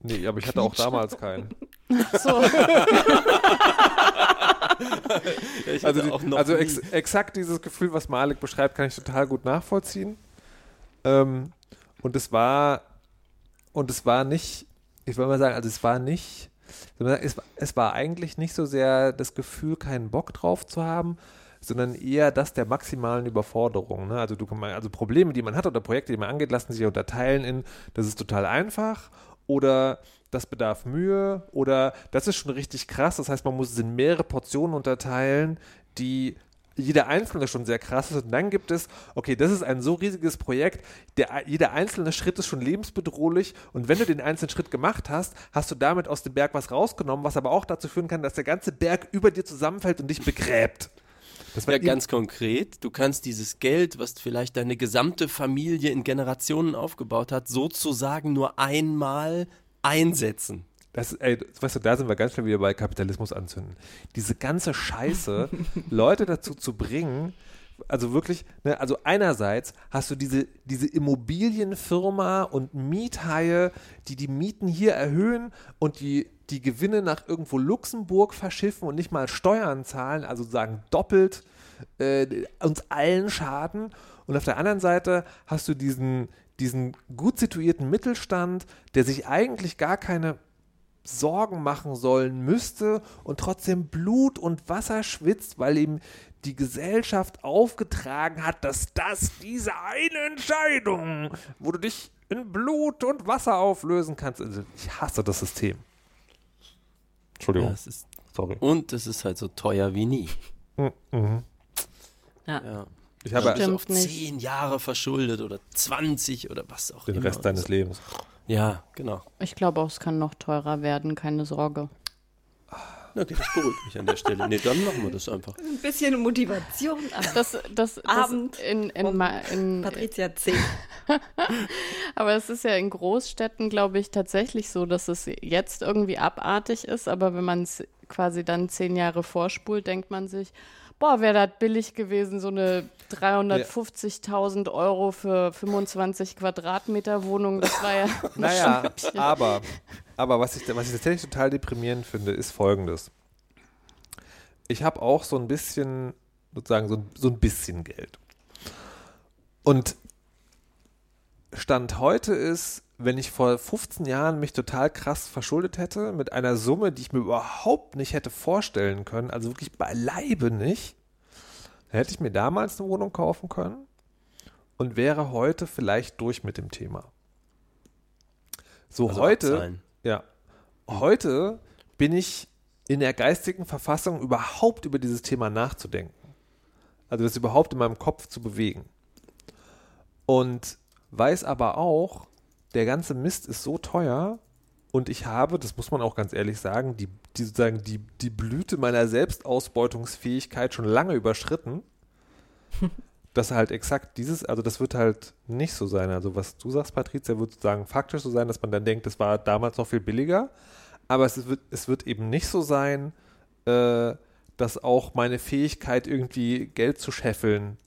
Nee, aber ich hatte auch damals keinen. So. Ich Also, die, auch noch also ex, exakt dieses Gefühl, was Malik beschreibt, kann ich total gut nachvollziehen. Ähm, und es war, und es war nicht, ich will mal sagen, also es war nicht, es war eigentlich nicht so sehr das Gefühl, keinen Bock drauf zu haben, sondern eher das der maximalen Überforderung. Ne? Also, du, also Probleme, die man hat oder Projekte, die man angeht, lassen sich unterteilen in, das ist total einfach oder das bedarf Mühe oder das ist schon richtig krass. Das heißt, man muss es in mehrere Portionen unterteilen, die jeder einzelne schon sehr krass ist. Und dann gibt es, okay, das ist ein so riesiges Projekt, der, jeder einzelne Schritt ist schon lebensbedrohlich. Und wenn du den einzelnen Schritt gemacht hast, hast du damit aus dem Berg was rausgenommen, was aber auch dazu führen kann, dass der ganze Berg über dir zusammenfällt und dich begräbt. Das war Ja, ganz konkret. Du kannst dieses Geld, was vielleicht deine gesamte Familie in Generationen aufgebaut hat, sozusagen nur einmal einsetzen. Das, ey, weißt du, da sind wir ganz schnell wieder bei Kapitalismus anzünden. Diese ganze Scheiße, Leute dazu zu bringen, also wirklich, ne, also einerseits hast du diese, diese Immobilienfirma und Miethaie, die die Mieten hier erhöhen und die, die Gewinne nach irgendwo Luxemburg verschiffen und nicht mal Steuern zahlen, also sagen doppelt äh, uns allen schaden. Und auf der anderen Seite hast du diesen, diesen gut situierten Mittelstand, der sich eigentlich gar keine Sorgen machen sollen müsste und trotzdem Blut und Wasser schwitzt, weil ihm die Gesellschaft aufgetragen hat, dass das diese eine Entscheidung, wo du dich in Blut und Wasser auflösen kannst. Also ich hasse das System. Entschuldigung. Ja, es ist, Sorry. und es ist halt so teuer wie nie. Mhm. Ja. Ich habe auf nicht. zehn Jahre verschuldet oder 20 oder was auch den immer. Rest deines Lebens. Ja, genau. Ich glaube auch, es kann noch teurer werden, keine Sorge. Okay, das beruhigt mich an der Stelle. Nee, dann machen wir das einfach. Ein bisschen Motivation. am Das, das, das Abend in, in, um in, Patricia 10. Aber es ist ja in Großstädten, glaube ich, tatsächlich so, dass es jetzt irgendwie abartig ist. Aber wenn man es quasi dann zehn Jahre vorspult, denkt man sich, boah, wäre das billig gewesen, so eine 350.000 Euro für 25 Quadratmeter Wohnung. Das war ja ein Naja, aber, aber was, ich, was ich tatsächlich total deprimierend finde, ist folgendes. Ich habe auch so ein bisschen, sozusagen so, ein- so ein bisschen Geld. Und Stand heute ist, wenn ich vor 15 Jahren mich total krass verschuldet hätte, mit einer Summe, die ich mir überhaupt nicht hätte vorstellen können, also wirklich beileibe nicht, dann hätte ich mir damals eine Wohnung kaufen können und wäre heute vielleicht durch mit dem Thema. So Also heute, abzahlen. Ja. heute bin ich in der geistigen Verfassung, überhaupt über dieses Thema nachzudenken. Also das überhaupt in meinem Kopf zu bewegen. Und weiß aber auch, der ganze Mist ist so teuer und ich habe, das muss man auch ganz ehrlich sagen, die, die sozusagen die, die Blüte meiner Selbstausbeutungsfähigkeit schon lange überschritten. dass halt exakt dieses, also das wird halt nicht so sein. Also was du sagst, Patricia, wird sozusagen faktisch so sein, dass man dann denkt, das war damals noch viel billiger. Aber es wird, es wird eben nicht so sein, äh, dass auch meine Fähigkeit, irgendwie Geld zu scheffeln,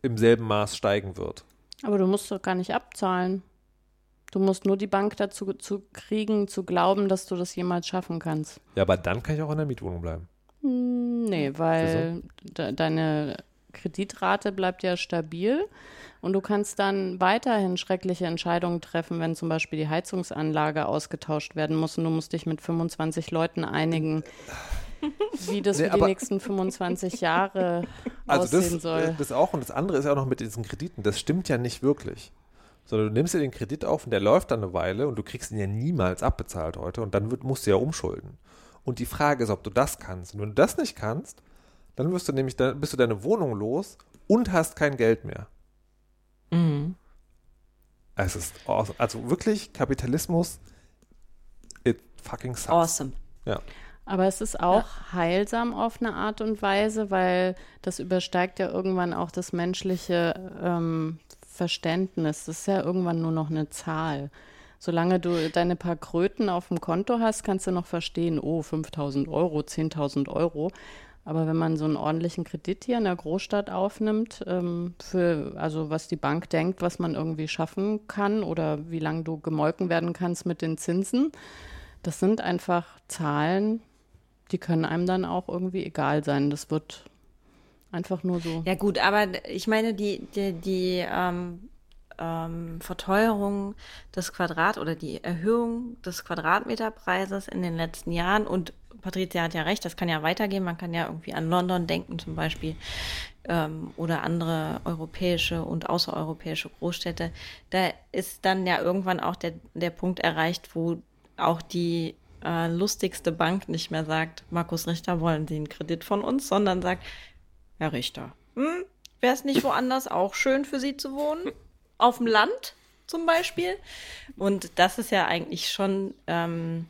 im selben Maß steigen wird. Aber du musst doch gar nicht abzahlen. Du musst nur die Bank dazu zu kriegen, zu glauben, dass du das jemals schaffen kannst. Ja, aber dann kann ich auch in der Mietwohnung bleiben. Hm, nee, weil de deine Kreditrate bleibt ja stabil und du kannst dann weiterhin schreckliche Entscheidungen treffen, wenn zum Beispiel die Heizungsanlage ausgetauscht werden muss und du musst dich mit 25 Leuten einigen, wie das Nee, für die nächsten 25 Jahre Also aussehen das, soll. das auch und das andere ist ja auch noch mit diesen Krediten. Das stimmt ja nicht wirklich. Sondern du nimmst dir den Kredit auf und der läuft dann eine Weile und du kriegst ihn ja niemals abbezahlt heute und dann wird, musst du ja umschulden. Und die Frage ist, ob du das kannst. Und wenn du das nicht kannst, dann wirst du nämlich, dann bist du deine Wohnung los und hast kein Geld mehr. Mhm. Es ist awesome. also wirklich Kapitalismus, it fucking sucks. Awesome. Aber es ist auch heilsam auf eine Art und Weise, weil das übersteigt ja irgendwann auch das menschliche ähm, Verständnis. Das ist ja irgendwann nur noch eine Zahl. Solange du deine paar Kröten auf dem Konto hast, kannst du noch verstehen, oh, 5000 Euro, 10.000 Euro. Aber wenn man so einen ordentlichen Kredit hier in der Großstadt aufnimmt, ähm, für, also was die Bank denkt, was man irgendwie schaffen kann oder wie lange du gemolken werden kannst mit den Zinsen, das sind einfach Zahlen, die können einem dann auch irgendwie egal sein. Das wird einfach nur so. Ja gut, aber ich meine, die, die, die ähm, ähm, Verteuerung des Quadrat oder die Erhöhung des Quadratmeterpreises in den letzten Jahren und Patricia hat ja recht, das kann ja weitergehen. Man kann ja irgendwie an London denken zum Beispiel ähm, oder andere europäische und außereuropäische Großstädte. Da ist dann ja irgendwann auch der, der Punkt erreicht, wo auch die äh, lustigste Bank nicht mehr sagt, Markus Richter, wollen Sie einen Kredit von uns, sondern sagt, Herr Richter, hm, wäre es nicht woanders auch schön für Sie zu wohnen? Auf dem Land zum Beispiel? Und das ist ja eigentlich schon ähm,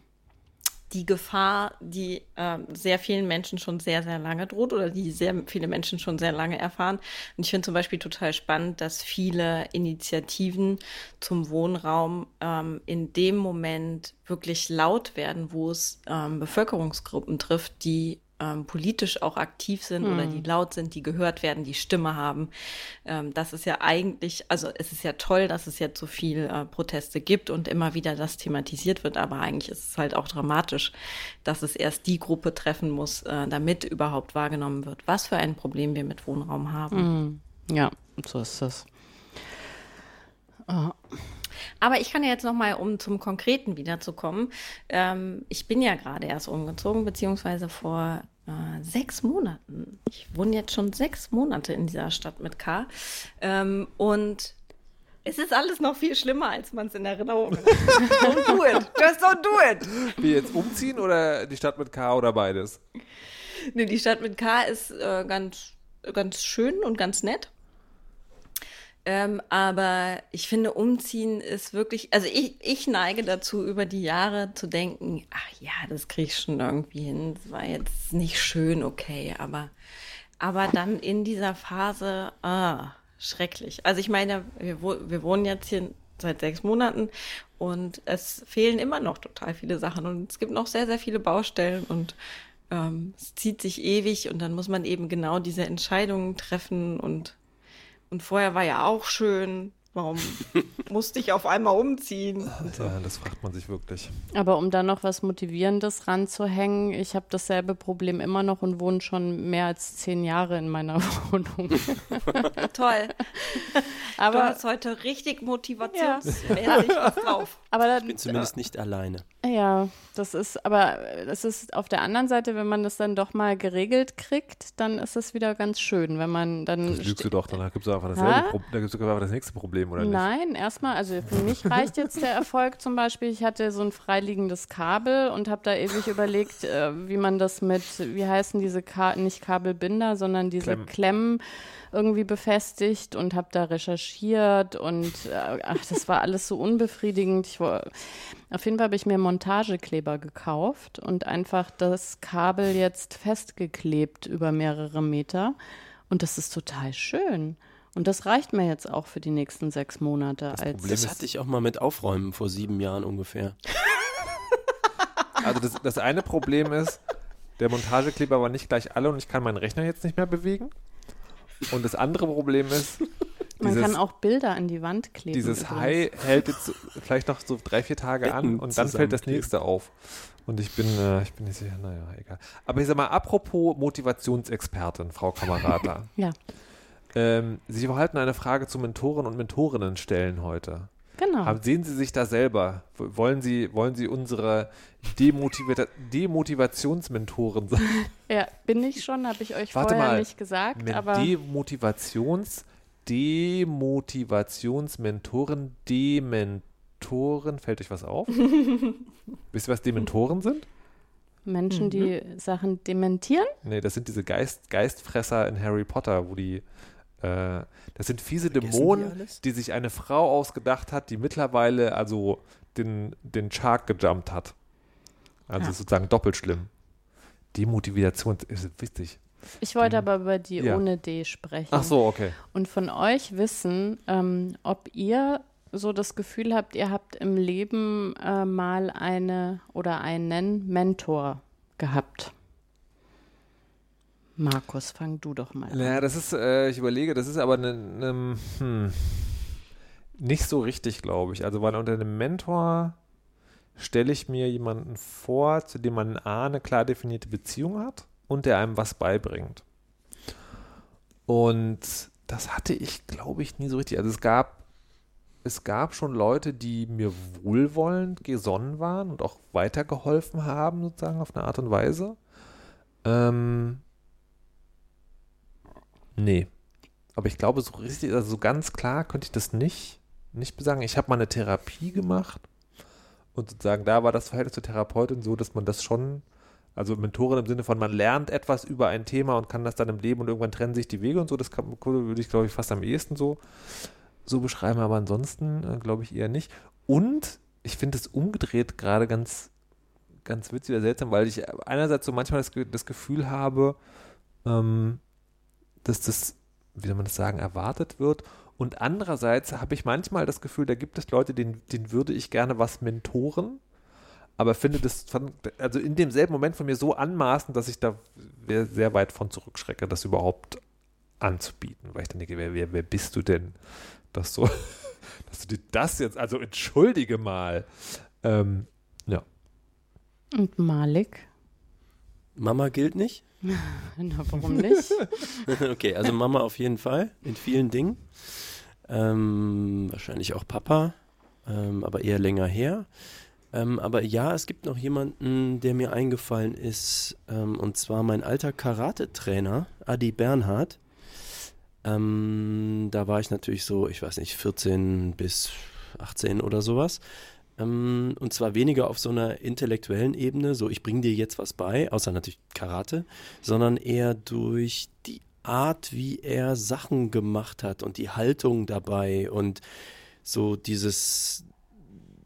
die Gefahr, die ähm, sehr vielen Menschen schon sehr, sehr lange droht oder die sehr viele Menschen schon sehr lange erfahren. Und ich finde zum Beispiel total spannend, dass viele Initiativen zum Wohnraum ähm, in dem Moment wirklich laut werden, wo es ähm, Bevölkerungsgruppen trifft, die ähm, politisch auch aktiv sind oder die laut sind, die gehört werden, die Stimme haben. Ähm, das ist ja eigentlich, also es ist ja toll, dass es jetzt so viel äh, Proteste gibt und immer wieder das thematisiert wird, aber eigentlich ist es halt auch dramatisch, dass es erst die Gruppe treffen muss, äh, damit überhaupt wahrgenommen wird, was für ein Problem wir mit Wohnraum haben. Ja, so ist das. Aber ich kann ja jetzt noch mal, um zum Konkreten wiederzukommen, ähm, ich bin ja gerade erst umgezogen, beziehungsweise vor sechs Monaten. Ich wohne jetzt schon sechs Monate in dieser Stadt mit K. Ähm, und es ist alles noch viel schlimmer, als man es in Erinnerung hat. don't do it. Just don't do it. Wir jetzt umziehen oder die Stadt mit K oder beides? Nee, die Stadt mit K ist äh, ganz, ganz schön und ganz nett. Ähm, aber ich finde, umziehen ist wirklich, also ich, ich neige dazu, über die Jahre zu denken, ach ja, das krieg ich schon irgendwie hin. Das war jetzt nicht schön, okay, aber, aber dann in dieser Phase, ah, schrecklich. Also ich meine, wir, wir wohnen jetzt hier seit sechs Monaten und es fehlen immer noch total viele Sachen und es gibt noch sehr, sehr viele Baustellen und ähm, es zieht sich ewig und dann muss man eben genau diese Entscheidungen treffen und und vorher war ja auch schön. Warum musste ich auf einmal umziehen? Ja, das fragt man sich wirklich. Aber um da noch was Motivierendes ranzuhängen, ich habe dasselbe Problem immer noch und wohne schon mehr als zehn Jahre in meiner Wohnung. Toll. du Aber, hast heute richtig motivationsmäßig was drauf. aber Ich bin dann, zumindest nicht alleine. ja, das ist, aber das ist auf der anderen Seite, wenn man das dann doch mal geregelt kriegt, dann ist es wieder ganz schön, wenn man dann Das lügst du doch, dann gibt es einfach dasselbe da gibt's einfach das nächste Problem. Problem, oder nicht? Nein, erstmal, also für mich reicht jetzt der Erfolg zum Beispiel. Ich hatte so ein freiliegendes Kabel und habe da ewig überlegt, äh, wie man das mit, wie heißen diese, Ka nicht Kabelbinder, sondern diese Klemmen. Klemmen, irgendwie befestigt und habe da recherchiert und äh, ach, das war alles so unbefriedigend. Ich, auf jeden Fall habe ich mir Montagekleber gekauft und einfach das Kabel jetzt festgeklebt über mehrere Meter. Und das ist total schön. Und das reicht mir jetzt auch für die nächsten sechs Monate. Das als Problem Das hatte ich auch mal mit Aufräumen vor sieben Jahren ungefähr. Also das, das eine Problem ist, der Montagekleber war nicht gleich alle und ich kann meinen Rechner jetzt nicht mehr bewegen. Und das andere Problem ist, Man dieses, kann auch Bilder an die Wand kleben. dieses übrigens. High hält jetzt vielleicht noch so drei, vier Tage an Betten und dann fällt das nächste auf. Und ich bin, äh, ich bin nicht sicher, naja, egal. Aber ich sag mal, apropos Motivationsexpertin, Frau Kamerata. Ja, ähm, Sie wollten eine Frage zu Mentoren und Mentorinnen stellen heute. genau. Haben, sehen Sie sich da selber? Wollen Sie, wollen Sie unsere Demotivationsmentoren sein? ja, bin ich schon, habe ich euch Warte vorher mal. nicht gesagt, Men- aber Demotivations, Demotivationsmentoren, Dementoren, fällt euch was auf? Wisst ihr, was Dementoren sind? Menschen, die Mhm. Sachen dementieren. Nee, das sind diese Geist, Geistfresser in Harry Potter, wo die, äh, das sind fiese Vergessen die Dämonen, alles? die sich eine Frau ausgedacht hat, die mittlerweile also den, den Shark gejumpt hat. Also Ja. sozusagen doppelt schlimm. Demotivation ist wichtig. Ich wollte aber über die Ja. ohne D sprechen. Ach so, okay. Und von euch wissen, ähm, ob ihr so das Gefühl habt, ihr habt im Leben äh, mal eine oder einen Mentor gehabt. Markus, fang du doch mal an. Naja, das ist, äh, ich überlege, das ist aber ne, ne, hm, nicht so richtig, glaube ich. Also, weil unter einem Mentor stelle ich mir jemanden vor, zu dem man A, eine klar definierte Beziehung hat und der einem was beibringt. Und das hatte ich, glaube ich, nie so richtig. Also es gab, es gab schon Leute, die mir wohlwollend gesonnen waren und auch weitergeholfen haben, sozusagen auf eine Art und Weise. Ähm, nee. Aber ich glaube, so richtig, also so ganz klar könnte ich das nicht, nicht besagen. Ich habe mal eine Therapie gemacht und sozusagen da war das Verhältnis zur Therapeutin so, dass man das schon, also Mentorin im Sinne von, man lernt etwas über ein Thema und kann das dann im Leben und irgendwann trennen sich die Wege und so, das kann, würde ich, glaube ich, fast am ehesten so, so beschreiben, aber ansonsten äh, glaube ich eher nicht. Und ich finde es umgedreht gerade ganz, ganz witzig oder seltsam, weil ich einerseits so manchmal das, das Gefühl habe, ähm, dass das, wie soll man das sagen, erwartet wird. Und andererseits habe ich manchmal das Gefühl, da gibt es Leute, denen, denen würde ich gerne was mentoren, aber finde das also in demselben Moment von mir so anmaßend, dass ich da sehr, sehr weit von zurückschrecke, das überhaupt anzubieten. Weil ich dann denke, wer, wer, wer bist du denn, dass so, dass du dir das jetzt, also entschuldige mal. Ähm, ja. Und Malik? Mama gilt nicht? Na, warum nicht? okay, also Mama auf jeden Fall, in vielen Dingen. Ähm, wahrscheinlich auch Papa, ähm, aber eher länger her. Ähm, aber ja, es gibt noch jemanden, der mir eingefallen ist, ähm, und zwar mein alter Karate-Trainer, Adi Bernhard. Ähm, da war ich natürlich so, ich weiß nicht, 14 bis 18 oder sowas. Ähm, und zwar weniger auf so einer intellektuellen Ebene, so ich bringe dir jetzt was bei, außer natürlich Karate, sondern eher durch die Art, wie er Sachen gemacht hat und die Haltung dabei und so dieses,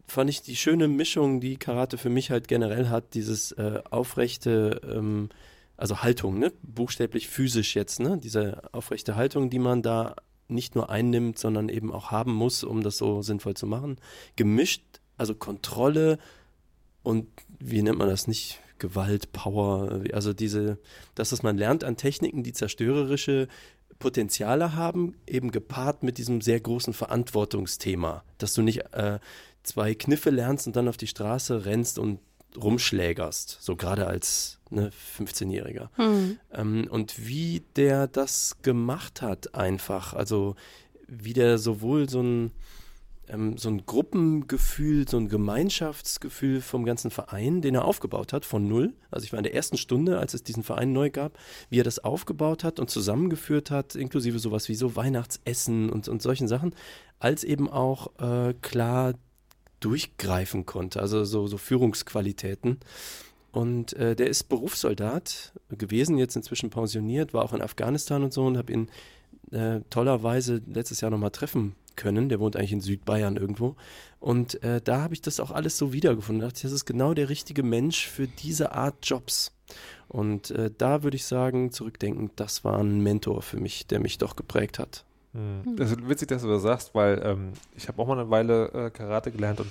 fand ich die schöne Mischung, die Karate für mich halt generell hat, dieses äh, aufrechte, ähm, also Haltung, ne? buchstäblich physisch jetzt, ne? diese aufrechte Haltung, die man da nicht nur einnimmt, sondern eben auch haben muss, um das so sinnvoll zu machen, gemischt, also Kontrolle und wie nennt man das nicht? Gewalt, Power, also diese, das, was man lernt an Techniken, die zerstörerische Potenziale haben, eben gepaart mit diesem sehr großen Verantwortungsthema, dass du nicht äh, zwei Kniffe lernst und dann auf die Straße rennst und rumschlägerst, so gerade als ne, 15-Jähriger. Hm. Ähm, und wie der das gemacht hat, einfach, also wie der sowohl so ein ähm, so ein Gruppengefühl, so ein Gemeinschaftsgefühl vom ganzen Verein, den er aufgebaut hat, von null. Also ich war in der ersten Stunde, als es diesen Verein neu gab, wie er das aufgebaut hat und zusammengeführt hat, inklusive sowas wie so Weihnachtsessen und, und solchen Sachen, als eben auch äh, klar durchgreifen konnte, also so, so Führungsqualitäten. Und äh, der ist Berufssoldat gewesen, jetzt inzwischen pensioniert, war auch in Afghanistan und so und habe ihn äh, tollerweise letztes Jahr nochmal treffen können. Der wohnt eigentlich in Südbayern irgendwo. Und äh, da habe ich das auch alles so wiedergefunden. Da dachte ich, das ist genau der richtige Mensch für diese Art Jobs. Und äh, da würde ich sagen, zurückdenken, das war ein Mentor für mich, der mich doch geprägt hat. Hm. Das ist witzig, dass du das sagst, weil ähm, ich habe auch mal eine Weile äh, Karate gelernt und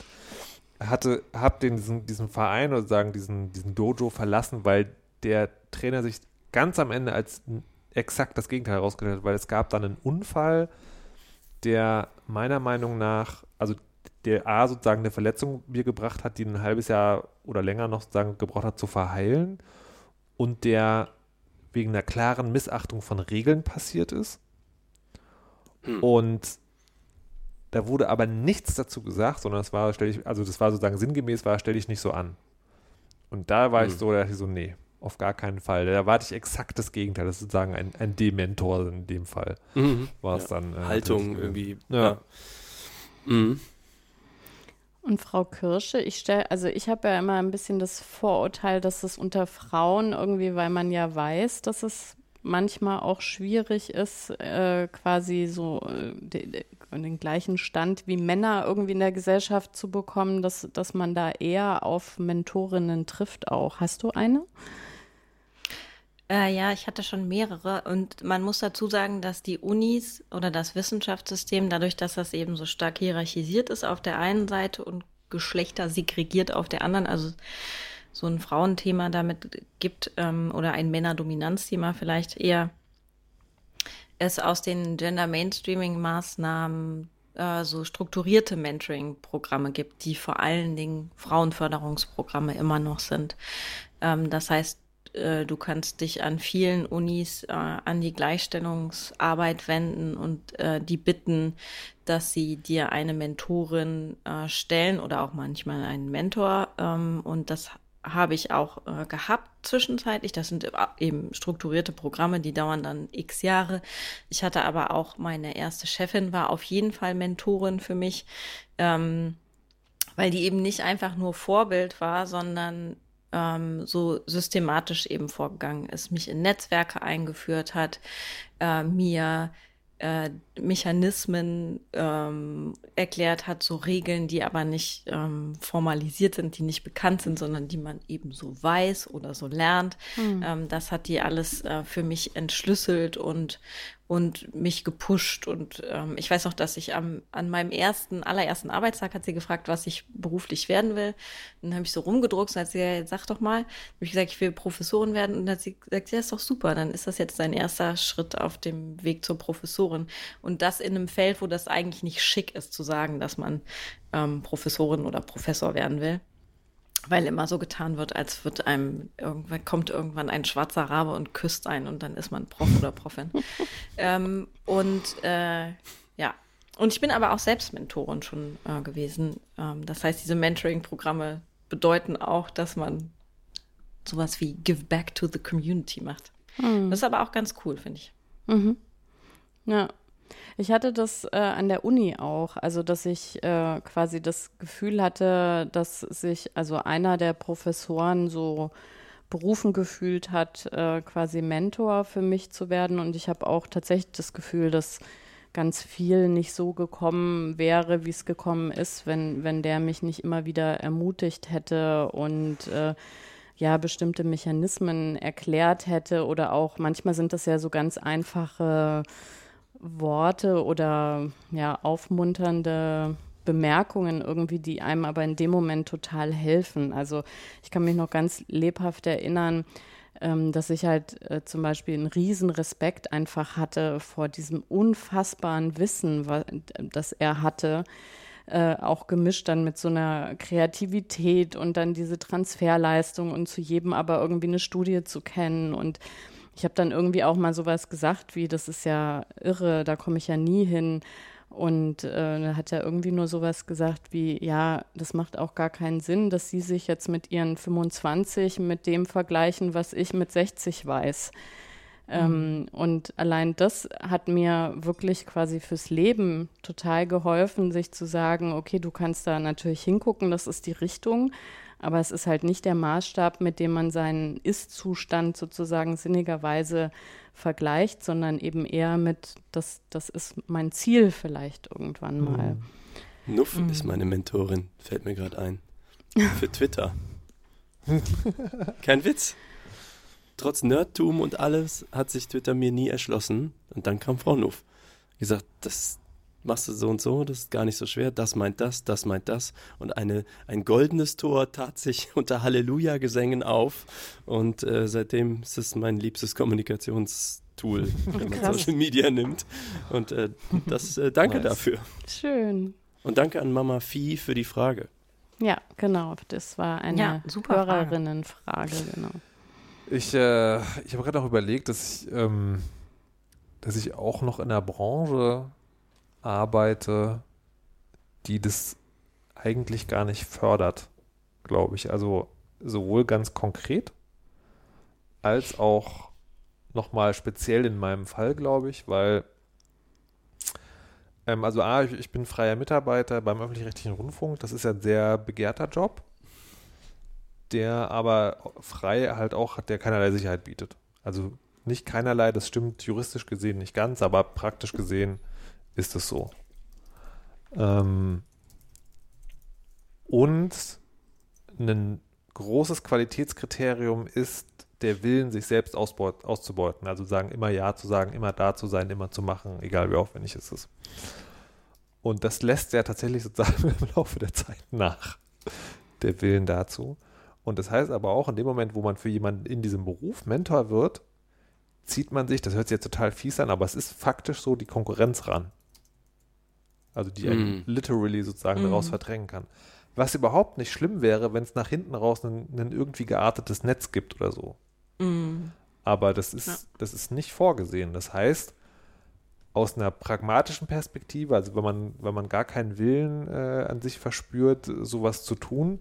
hatte, habe den diesen, diesen Verein oder sagen diesen, diesen Dojo verlassen, weil der Trainer sich ganz am Ende als exakt das Gegenteil herausgestellt hat, weil es gab dann einen Unfall, der meiner Meinung nach, also der A sozusagen eine Verletzung mir gebracht hat, die ein halbes Jahr oder länger noch sozusagen gebraucht hat zu verheilen und der wegen einer klaren Missachtung von Regeln passiert ist. Hm. Und da wurde aber nichts dazu gesagt, sondern es war, stell ich, also das war sozusagen sinngemäß, war, stell dich nicht so an. Und da war hm. ich so, da dachte ich so, nee, auf gar keinen Fall. Da erwarte ich exakt das Gegenteil. Das ist sozusagen ein, ein Dementor in dem Fall. Mhm. War es ja. dann. Äh, Haltung irgendwie. Ja. ja. Mhm. Und Frau Kirsche, ich stelle, also ich habe ja immer ein bisschen das Vorurteil, dass es unter Frauen irgendwie, weil man ja weiß, dass es manchmal auch schwierig ist, äh, quasi so äh, de, de, den gleichen Stand wie Männer irgendwie in der Gesellschaft zu bekommen, dass, dass man da eher auf Mentorinnen trifft auch. Hast du eine? Äh, ja, ich hatte schon mehrere und man muss dazu sagen, dass die Unis oder das Wissenschaftssystem, dadurch, dass das eben so stark hierarchisiert ist auf der einen Seite und Geschlechter segregiert auf der anderen, also so ein Frauenthema damit gibt ähm, oder ein Männerdominanzthema vielleicht eher, es aus den Gender Mainstreaming Maßnahmen äh, so strukturierte Mentoring-Programme gibt, die vor allen Dingen Frauenförderungsprogramme immer noch sind. Ähm, das heißt, äh, du kannst dich an vielen Unis äh, an die Gleichstellungsarbeit wenden und äh, die bitten, dass sie dir eine Mentorin äh, stellen oder auch manchmal einen Mentor. Ähm, und das habe ich auch äh, gehabt zwischenzeitlich. Das sind eben strukturierte Programme, die dauern dann x Jahre. Ich hatte aber auch meine erste Chefin, war auf jeden Fall Mentorin für mich, ähm, weil die eben nicht einfach nur Vorbild war, sondern ähm, so systematisch eben vorgegangen ist, mich in Netzwerke eingeführt hat, äh, mir äh, Mechanismen ähm, erklärt hat, so Regeln, die aber nicht ähm, formalisiert sind, die nicht bekannt sind, sondern die man eben so weiß oder so lernt. Mhm. Ähm, das hat die alles äh, für mich entschlüsselt und und mich gepusht. Und ähm, ich weiß noch, dass ich am, an meinem ersten, allerersten Arbeitstag hat sie gefragt, was ich beruflich werden will. Und dann habe ich so rumgedruckt und hat sie gesagt, sag doch mal. Habe ich gesagt, ich will Professorin werden. Und dann hat sie gesagt, ja, ist doch super. Dann ist das jetzt dein erster Schritt auf dem Weg zur Professorin. Und das in einem Feld, wo das eigentlich nicht schick ist, zu sagen, dass man ähm, Professorin oder Professor werden will weil immer so getan wird, als wird einem irgendwann kommt irgendwann ein schwarzer Rabe und küsst einen und dann ist man Prof oder Profin. ähm, und äh, ja, und ich bin aber auch selbst Mentorin schon äh, gewesen. Ähm, das heißt, diese Mentoring-Programme bedeuten auch, dass man sowas wie Give Back to the Community macht. Mhm. Das ist aber auch ganz cool, finde ich. Mhm. Ja, ich hatte das äh, an der Uni auch, also dass ich äh, quasi das Gefühl hatte, dass sich also einer der Professoren so berufen gefühlt hat, äh, quasi Mentor für mich zu werden. Und ich habe auch tatsächlich das Gefühl, dass ganz viel nicht so gekommen wäre, wie es gekommen ist, wenn, wenn der mich nicht immer wieder ermutigt hätte und äh, ja bestimmte Mechanismen erklärt hätte oder auch manchmal sind das ja so ganz einfache Worte oder ja, aufmunternde Bemerkungen irgendwie, die einem aber in dem Moment total helfen. Also ich kann mich noch ganz lebhaft erinnern, ähm, dass ich halt äh, zum Beispiel einen riesen Respekt einfach hatte vor diesem unfassbaren Wissen, das er hatte. Äh, auch gemischt dann mit so einer Kreativität und dann diese Transferleistung und zu jedem aber irgendwie eine Studie zu kennen und ich habe dann irgendwie auch mal sowas gesagt wie, das ist ja irre, da komme ich ja nie hin. Und äh, hat er irgendwie nur sowas gesagt wie, ja, das macht auch gar keinen Sinn, dass sie sich jetzt mit ihren 25 mit dem vergleichen, was ich mit 60 weiß. Ähm, mhm. und allein das hat mir wirklich quasi fürs Leben total geholfen, sich zu sagen, okay, du kannst da natürlich hingucken, das ist die Richtung, aber es ist halt nicht der Maßstab, mit dem man seinen Ist-Zustand sozusagen sinnigerweise vergleicht, sondern eben eher mit, das, das ist mein Ziel vielleicht irgendwann mal. Mhm. Nuff mhm. ist meine Mentorin, fällt mir gerade ein. Für Twitter. Kein Witz trotz Nerdtum und alles hat sich Twitter mir nie erschlossen. Und dann kam Frau Nuff. Gesagt, das machst du so und so, das ist gar nicht so schwer, das meint das, das meint das. Und eine, ein goldenes Tor tat sich unter Halleluja-Gesängen auf. Und äh, seitdem ist es mein liebstes Kommunikationstool, wenn man Social Media nimmt. Und äh, das äh, danke nice. dafür. Schön. Und danke an Mama Vieh für die Frage. Ja, genau. Das war eine ja, Hörerinnenfrage, genau. Ich, äh, ich habe gerade auch überlegt, dass ich, ähm, dass ich auch noch in einer Branche arbeite, die das eigentlich gar nicht fördert, glaube ich. Also sowohl ganz konkret als auch nochmal speziell in meinem Fall, glaube ich, weil ähm, also A, ich, ich, bin freier Mitarbeiter beim öffentlich-rechtlichen Rundfunk. Das ist ja ein sehr begehrter Job der aber frei halt auch hat, der keinerlei Sicherheit bietet. Also nicht keinerlei, das stimmt juristisch gesehen nicht ganz, aber praktisch gesehen ist es so. Ähm, und ein großes Qualitätskriterium ist der Willen, sich selbst auszubeuten. Also sagen, immer Ja zu sagen, immer da zu sein, immer zu machen, egal wie aufwendig es ist. Und das lässt ja tatsächlich sozusagen im Laufe der Zeit nach, der Willen dazu. Und das heißt aber auch, in dem Moment, wo man für jemanden in diesem Beruf Mentor wird, zieht man sich, das hört sich jetzt total fies an, aber es ist faktisch so, die Konkurrenz ran. Also die mm. literally sozusagen mm. daraus verdrängen kann. Was überhaupt nicht schlimm wäre, wenn es nach hinten raus ein, ein, irgendwie geartetes Netz gibt oder so. Mm. Aber das ist, ja. das ist nicht vorgesehen. Das heißt, aus einer pragmatischen Perspektive, also wenn man, wenn man gar keinen Willen äh, an sich verspürt, sowas zu tun,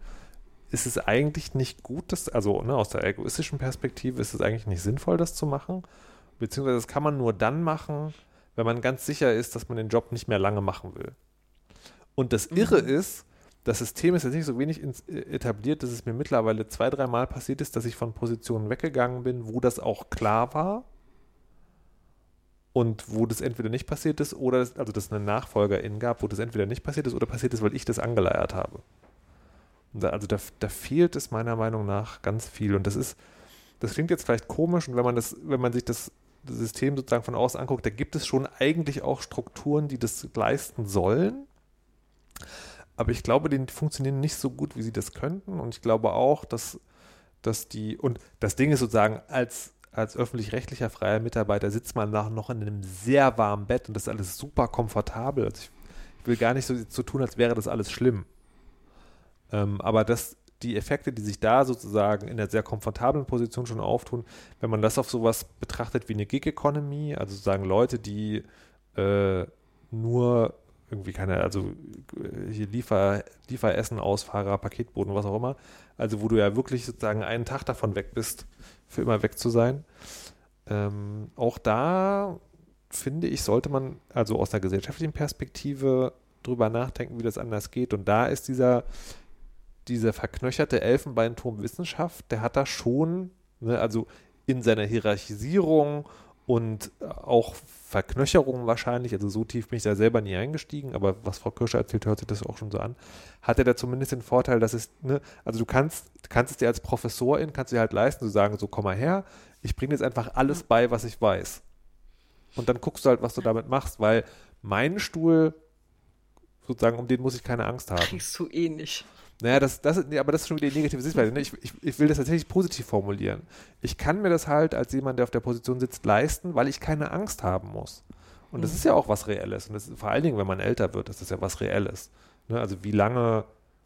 ist es eigentlich nicht gut, das, also ne, aus der egoistischen Perspektive ist es eigentlich nicht sinnvoll, das zu machen. Beziehungsweise das kann man nur dann machen, wenn man ganz sicher ist, dass man den Job nicht mehr lange machen will. Und das mhm. Irre ist, das System ist jetzt nicht so wenig äh, etabliert, dass es mir mittlerweile zwei, dreimal passiert ist, dass ich von Positionen weggegangen bin, wo das auch klar war und wo das entweder nicht passiert ist oder, also dass es einen Nachfolgerin gab, wo das entweder nicht passiert ist oder passiert ist, weil ich das angeleiert habe. Also da, da fehlt es meiner Meinung nach ganz viel. Und das ist, das klingt jetzt vielleicht komisch, und wenn man das, wenn man sich das System sozusagen von außen anguckt, da gibt es schon eigentlich auch Strukturen, die das leisten sollen. Aber ich glaube, die funktionieren nicht so gut, wie sie das könnten. Und ich glaube auch, dass, dass die, und das Ding ist sozusagen, als, als öffentlich-rechtlicher freier Mitarbeiter sitzt man nach noch in einem sehr warmen Bett und das ist alles super komfortabel. Also ich, ich will gar nicht so, so tun, als wäre das alles schlimm. Ähm, aber das, die Effekte, die sich da sozusagen in der sehr komfortablen Position schon auftun, wenn man das auf sowas betrachtet wie eine Gig Economy, also sozusagen Leute, die äh, nur irgendwie keine, also äh, hier Liefer, Lieferessen, Ausfahrer, Paketboden, was auch immer, also wo du ja wirklich sozusagen einen Tag davon weg bist, für immer weg zu sein. Ähm, auch da finde ich, sollte man also aus einer gesellschaftlichen Perspektive drüber nachdenken, wie das anders geht. Und da ist dieser dieser verknöcherte Elfenbeinturm Wissenschaft, der hat da schon, ne, also in seiner Hierarchisierung und auch Verknöcherung wahrscheinlich, also so tief bin ich da selber nie eingestiegen, aber was Frau Kirscher erzählt, hört sich das auch schon so an, hat er da zumindest den Vorteil, dass es, ne, also du kannst, kannst es dir als Professorin, kannst du dir halt leisten, zu sagen, so komm mal her, ich bringe jetzt einfach alles bei, was ich weiß. Und dann guckst du halt, was du damit machst, weil mein Stuhl, sozusagen, um den muss ich keine Angst haben. Kriegst du eh nicht. Naja, das, das, nee, aber das ist schon wieder die negative Sichtweise. Ne? Ich, ich, ich will das tatsächlich positiv formulieren. Ich kann mir das halt als jemand, der auf der Position sitzt, leisten, weil ich keine Angst haben muss. Und das mhm. ist ja auch was Reelles. Und das ist, vor allen Dingen, wenn man älter wird, ist das ja was Reelles. Ne? Also wie lange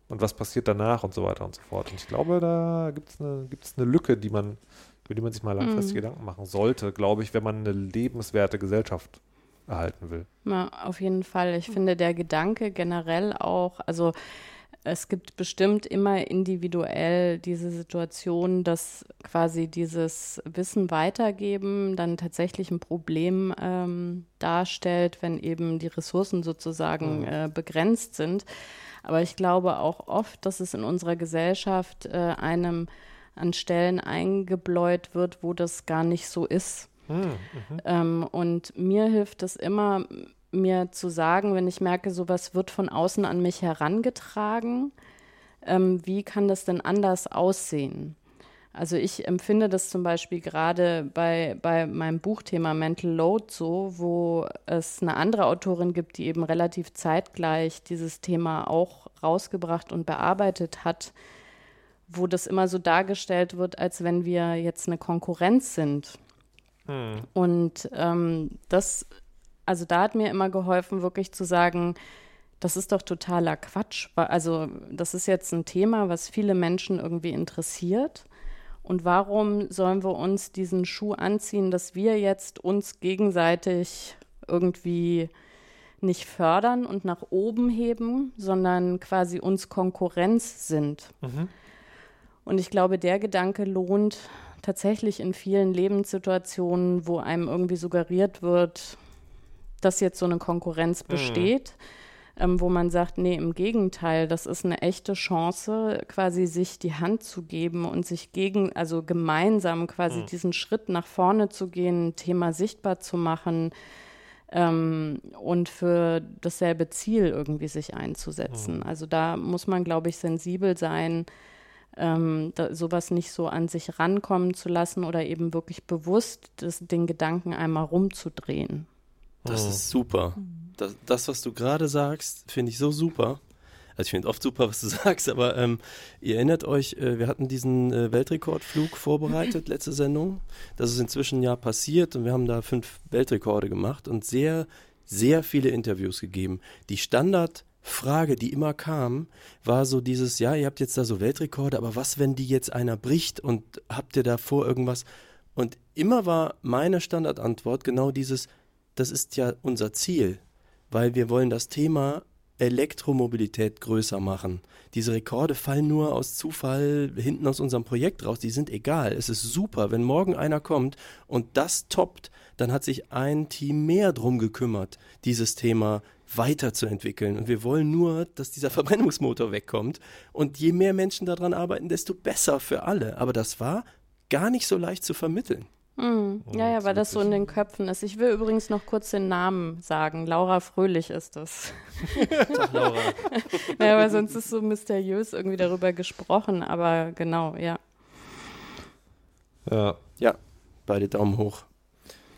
und was passiert danach und so weiter und so fort. Und ich glaube, da gibt es eine, gibt's eine Lücke, die man, über die man sich mal langfristig mhm. Gedanken machen sollte, glaube ich, wenn man eine lebenswerte Gesellschaft erhalten will. Ja, auf jeden Fall. Ich finde der Gedanke generell auch, also es gibt bestimmt immer individuell diese Situation, dass quasi dieses Wissen weitergeben dann tatsächlich ein Problem ähm, darstellt, wenn eben die Ressourcen sozusagen Mhm. äh, begrenzt sind. Aber ich glaube auch oft, dass es in unserer Gesellschaft äh, einem an Stellen eingebläut wird, wo das gar nicht so ist. Hm, Ähm, und mir hilft es immer, mir zu sagen, wenn ich merke, sowas wird von außen an mich herangetragen, ähm, wie kann das denn anders aussehen? Also ich empfinde das zum Beispiel gerade bei, bei meinem Buchthema Mental Load so, wo es eine andere Autorin gibt, die eben relativ zeitgleich dieses Thema auch rausgebracht und bearbeitet hat, wo das immer so dargestellt wird, als wenn wir jetzt eine Konkurrenz sind. Und ähm, das, also da hat mir immer geholfen, wirklich zu sagen, das ist doch totaler Quatsch. Also das ist jetzt ein Thema, was viele Menschen irgendwie interessiert. Und warum sollen wir uns diesen Schuh anziehen, dass wir jetzt uns gegenseitig irgendwie nicht fördern und nach oben heben, sondern quasi uns Konkurrenz sind? Und ich glaube, der Gedanke lohnt tatsächlich in vielen Lebenssituationen, wo einem irgendwie suggeriert wird, dass jetzt so eine Konkurrenz besteht, ähm, wo man sagt, nee, im Gegenteil, das ist eine echte Chance, quasi sich die Hand zu geben und sich gegen, also gemeinsam quasi diesen Schritt nach vorne zu gehen, ein Thema sichtbar zu machen ähm, und für dasselbe Ziel irgendwie sich einzusetzen. Also da muss man, glaube ich, sensibel sein, ähm, da, sowas nicht so an sich rankommen zu lassen oder eben wirklich bewusst das, den Gedanken einmal rumzudrehen. Das ist super. Das, das was du gerade sagst, finde ich so super. Also ich finde oft super, was du sagst, aber ähm, ihr erinnert euch, äh, wir hatten diesen äh, Weltrekordflug vorbereitet, letzte Sendung. Das ist inzwischen ein Jahr passiert und wir haben da fünf Weltrekorde gemacht und sehr, sehr viele Interviews gegeben. Die Standardfrage, die immer kam, war so dieses, ja, ihr habt jetzt da so Weltrekorde, aber was, wenn die jetzt einer bricht und habt ihr davor irgendwas? Und immer war meine Standardantwort genau dieses, das ist ja unser Ziel, weil wir wollen das Thema Elektromobilität größer machen. Diese Rekorde fallen nur aus Zufall hinten aus unserem Projekt raus, die sind egal. Es ist super, wenn morgen einer kommt und das toppt, dann hat sich ein Team mehr drum gekümmert, dieses Thema weiterzuentwickeln. Und wir wollen nur, dass dieser Verbrennungsmotor wegkommt. Und je mehr Menschen daran arbeiten, desto besser für alle. Aber das war gar nicht so leicht zu vermitteln. Hm. Ja, ja, weil das so in den Köpfen ist. Ich will übrigens noch kurz den Namen sagen. Laura Fröhlich ist das. Laura. Ja, aber sonst ist so mysteriös irgendwie darüber gesprochen. Aber genau, ja. Ja. Ja, beide Daumen hoch.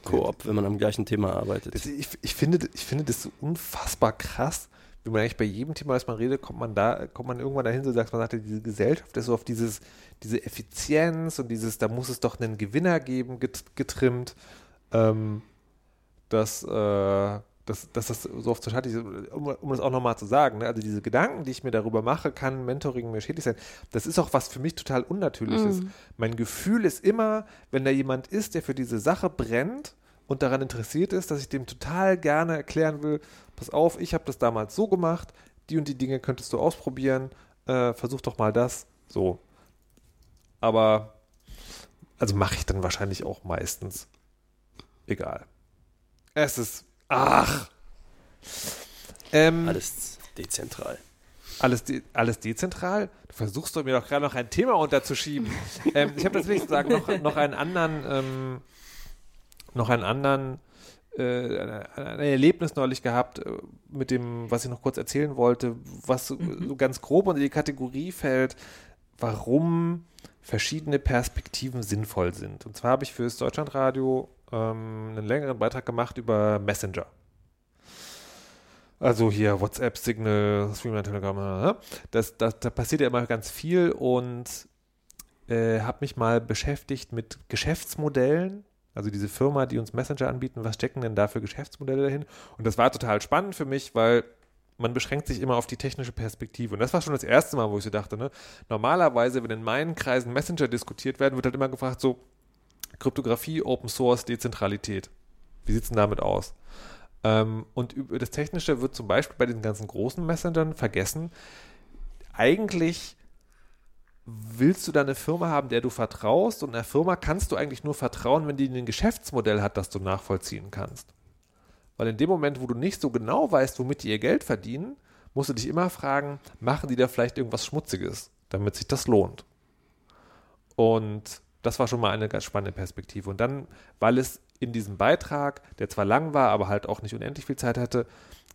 Koop, wenn man am gleichen Thema arbeitet. Das, ich, ich, finde, ich finde das so unfassbar krass, wie man eigentlich bei jedem Thema, was man redet, kommt man da, kommt man irgendwann dahin, so sagt man sagt, diese Gesellschaft ist so auf dieses, diese Effizienz und dieses, da muss es doch einen Gewinner geben, get, getrimmt, ähm, dass, äh, dass, dass das so oft so schade ist, um, um das auch nochmal zu sagen, ne? also diese Gedanken, die ich mir darüber mache, kann Mentoring mir schädlich sein, das ist auch was für mich total Unnatürliches. Mein Gefühl ist immer, wenn da jemand ist, der für diese Sache brennt und daran interessiert ist, dass ich dem total gerne erklären will, pass auf, ich habe das damals so gemacht, die und die Dinge könntest du ausprobieren, äh, versuch doch mal das, so. Aber, also mache ich dann wahrscheinlich auch meistens. Egal. Es ist, ach. Ähm, Alles dezentral. alles, de alles dezentral? Du versuchst doch mir doch gerade noch ein Thema unterzuschieben. ähm, ich habe tatsächlich sozusagen noch, noch einen anderen, ähm, noch einen anderen, äh, ein Erlebnis neulich gehabt, äh, mit dem, was ich noch kurz erzählen wollte, was so, so ganz grob unter die Kategorie fällt, warum verschiedene Perspektiven sinnvoll sind. Und zwar habe ich für das Deutschlandradio ähm, einen längeren Beitrag gemacht über Messenger. Also hier WhatsApp, Signal, Streamline, Telegram, ne? das, das, da passiert ja immer ganz viel und äh, habe mich mal beschäftigt mit Geschäftsmodellen. Also diese Firma, die uns Messenger anbieten, was stecken denn da für Geschäftsmodelle dahin? Und das war total spannend für mich, weil man beschränkt sich immer auf die technische Perspektive. Und das war schon das erste Mal, wo ich so dachte, ne? normalerweise, wenn in meinen Kreisen Messenger diskutiert werden, wird halt immer gefragt, so Kryptographie, Open Source, Dezentralität. Wie sieht es denn damit aus? Ähm, und über das Technische wird zum Beispiel bei den ganzen großen Messengern vergessen. Eigentlich willst du da eine Firma haben, der du vertraust und einer Firma kannst du eigentlich nur vertrauen, wenn die ein Geschäftsmodell hat, das du nachvollziehen kannst. Weil in dem Moment, wo du nicht so genau weißt, womit die ihr Geld verdienen, musst du dich immer fragen, machen die da vielleicht irgendwas Schmutziges, damit sich das lohnt. Und das war schon mal eine ganz spannende Perspektive. Und dann, weil es in diesem Beitrag, der zwar lang war, aber halt auch nicht unendlich viel Zeit hatte,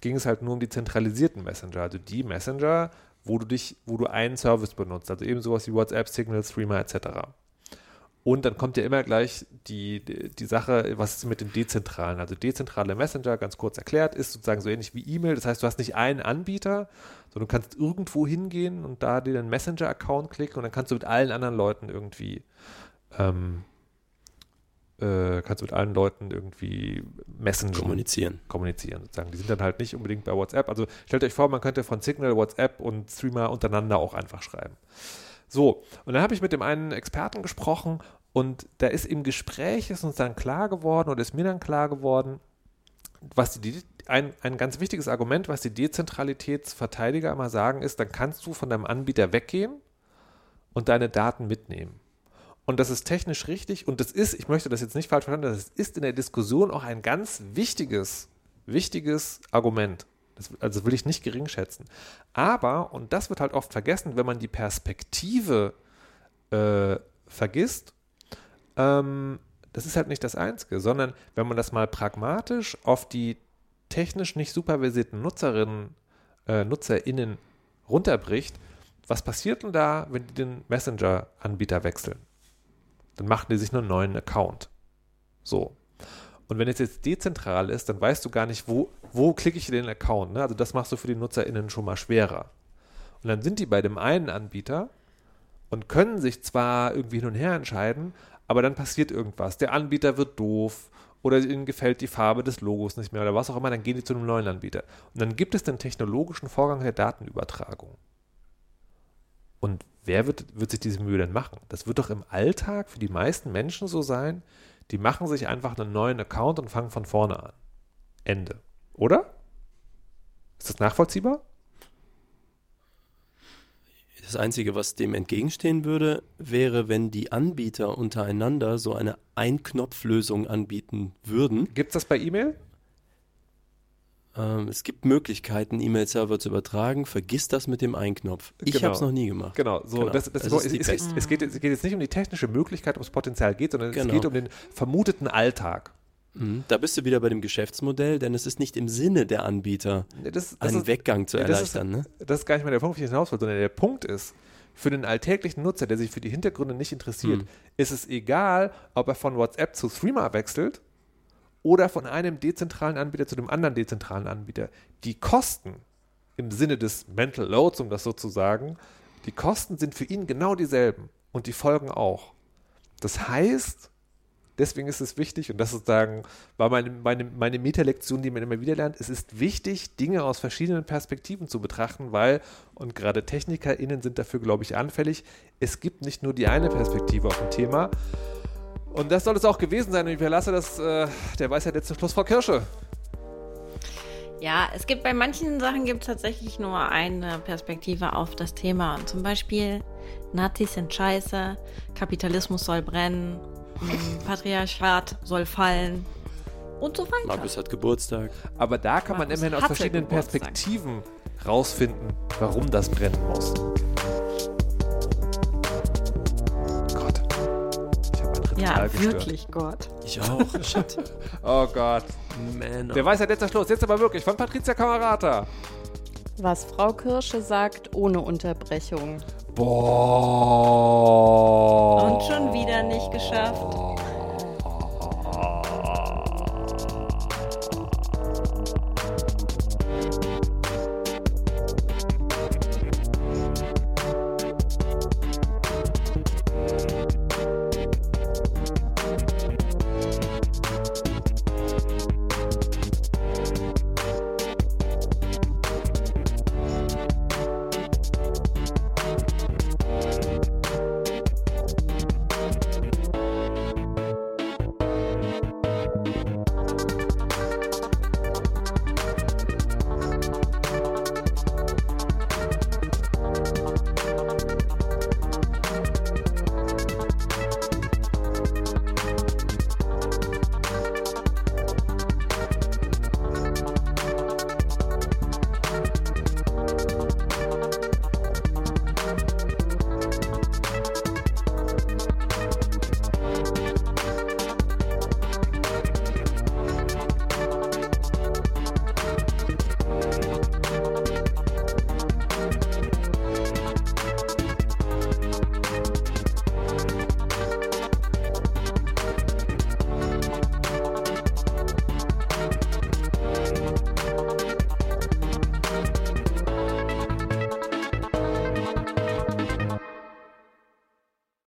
ging es halt nur um die zentralisierten Messenger, also die Messenger, wo du dich, wo du einen Service benutzt, also eben sowas wie WhatsApp, Signal, Streamer etc. Und dann kommt ja immer gleich die, die, Sache, was ist mit den dezentralen? Also dezentrale Messenger, ganz kurz erklärt, ist sozusagen so ähnlich wie E-Mail. Das heißt, du hast nicht einen Anbieter, sondern du kannst irgendwo hingehen und da dir den Messenger-Account klicken und dann kannst du mit allen anderen Leuten irgendwie ähm, äh, kannst mit allen Leuten irgendwie messen. Kommunizieren. Kommunizieren sozusagen. Die sind dann halt nicht unbedingt bei WhatsApp. Also stellt euch vor, man könnte von Signal, WhatsApp und Streamer untereinander auch einfach schreiben. So, und dann habe ich mit dem einen Experten gesprochen und da ist im Gespräch ist uns dann klar geworden oder ist mir dann klar geworden, was die, ein, ein ganz wichtiges Argument, was die Dezentralitätsverteidiger immer sagen, ist, dann kannst du von deinem Anbieter weggehen und deine Daten mitnehmen. Und das ist technisch richtig und das ist, ich möchte das jetzt nicht falsch verstanden, das ist in der Diskussion auch ein ganz wichtiges, wichtiges Argument. Das, also will ich nicht gering schätzen. Aber, und das wird halt oft vergessen, wenn man die Perspektive äh, vergisst, ähm, das ist halt nicht das Einzige, sondern wenn man das mal pragmatisch auf die technisch nicht supervisierten Nutzerinnen, äh, NutzerInnen runterbricht, was passiert denn da, wenn die den Messenger-Anbieter wechseln? Dann machen die sich einen neuen Account. So. Und wenn es jetzt dezentral ist, dann weißt du gar nicht, wo, wo klicke ich den Account. Ne? Also das machst du für die NutzerInnen schon mal schwerer. Und dann sind die bei dem einen Anbieter und können sich zwar irgendwie hin und her entscheiden, aber dann passiert irgendwas. Der Anbieter wird doof oder ihnen gefällt die Farbe des Logos nicht mehr oder was auch immer, dann gehen die zu einem neuen Anbieter. Und dann gibt es den technologischen Vorgang der Datenübertragung. Und wer wird, wird sich diese Mühe denn machen? Das wird doch im Alltag für die meisten Menschen so sein, die machen sich einfach einen neuen Account und fangen von vorne an. Ende. Oder? Ist das nachvollziehbar? Das Einzige, was dem entgegenstehen würde, wäre, wenn die Anbieter untereinander so eine Einknopflösung anbieten würden. Gibt es das bei E-Mail? Ähm, es gibt Möglichkeiten, E-Mail-Server zu übertragen. Vergiss das mit dem Einknopf. Ich Genau. habe es noch nie gemacht. Genau, so, Genau. Das, das, Das es, ist die es, beste. es, geht, es geht jetzt nicht um die technische Möglichkeit, ums Potenzial geht, sondern es Genau. geht um den vermuteten Alltag. Mhm. Da bist du wieder bei dem Geschäftsmodell, denn es ist nicht im Sinne der Anbieter, Das, das einen ist, Weggang zu ist- erleichtern. ne? das ist gar nicht mal der Punkt, auf den ich hinaus will, sondern der Punkt ist, für den alltäglichen Nutzer, der sich für die Hintergründe nicht interessiert, Hm. ist es egal, ob er von WhatsApp zu Threema wechselt oder von einem dezentralen Anbieter zu dem anderen dezentralen Anbieter. Die Kosten im Sinne des Mental Loads, um das so zu sagen, die Kosten sind für ihn genau dieselben und die Folgen auch. Das heißt, deswegen ist es wichtig, und das sozusagen war meine, meine, meine Metalektion, die man immer wieder lernt, es ist wichtig, Dinge aus verschiedenen Perspektiven zu betrachten, weil, und gerade TechnikerInnen sind dafür, glaube ich, anfällig, es gibt nicht nur die eine Perspektive auf ein Thema. Und das soll es auch gewesen sein. Und ich verlasse das, äh, der Weisheit letzten Schluss, Frau Kirsche. Ja, es gibt bei manchen Sachen gibt es tatsächlich nur eine Perspektive auf das Thema. Und zum Beispiel Nazis sind scheiße, Kapitalismus soll brennen, mm, Patriarchat soll fallen und so weiter. Markus hat Geburtstag. Aber da kann man Markus immerhin aus verschiedenen Geburtstag. Perspektiven rausfinden, warum das brennen muss. total ja, gestört. wirklich Gott. Ich auch. Shit. oh Gott. Man, Der oh. Weisheit letzter Schluss. Jetzt aber wirklich von Patricia Kamerata. Was Frau Kirsche sagt, ohne Unterbrechung. Boah. Und schon wieder nicht geschafft.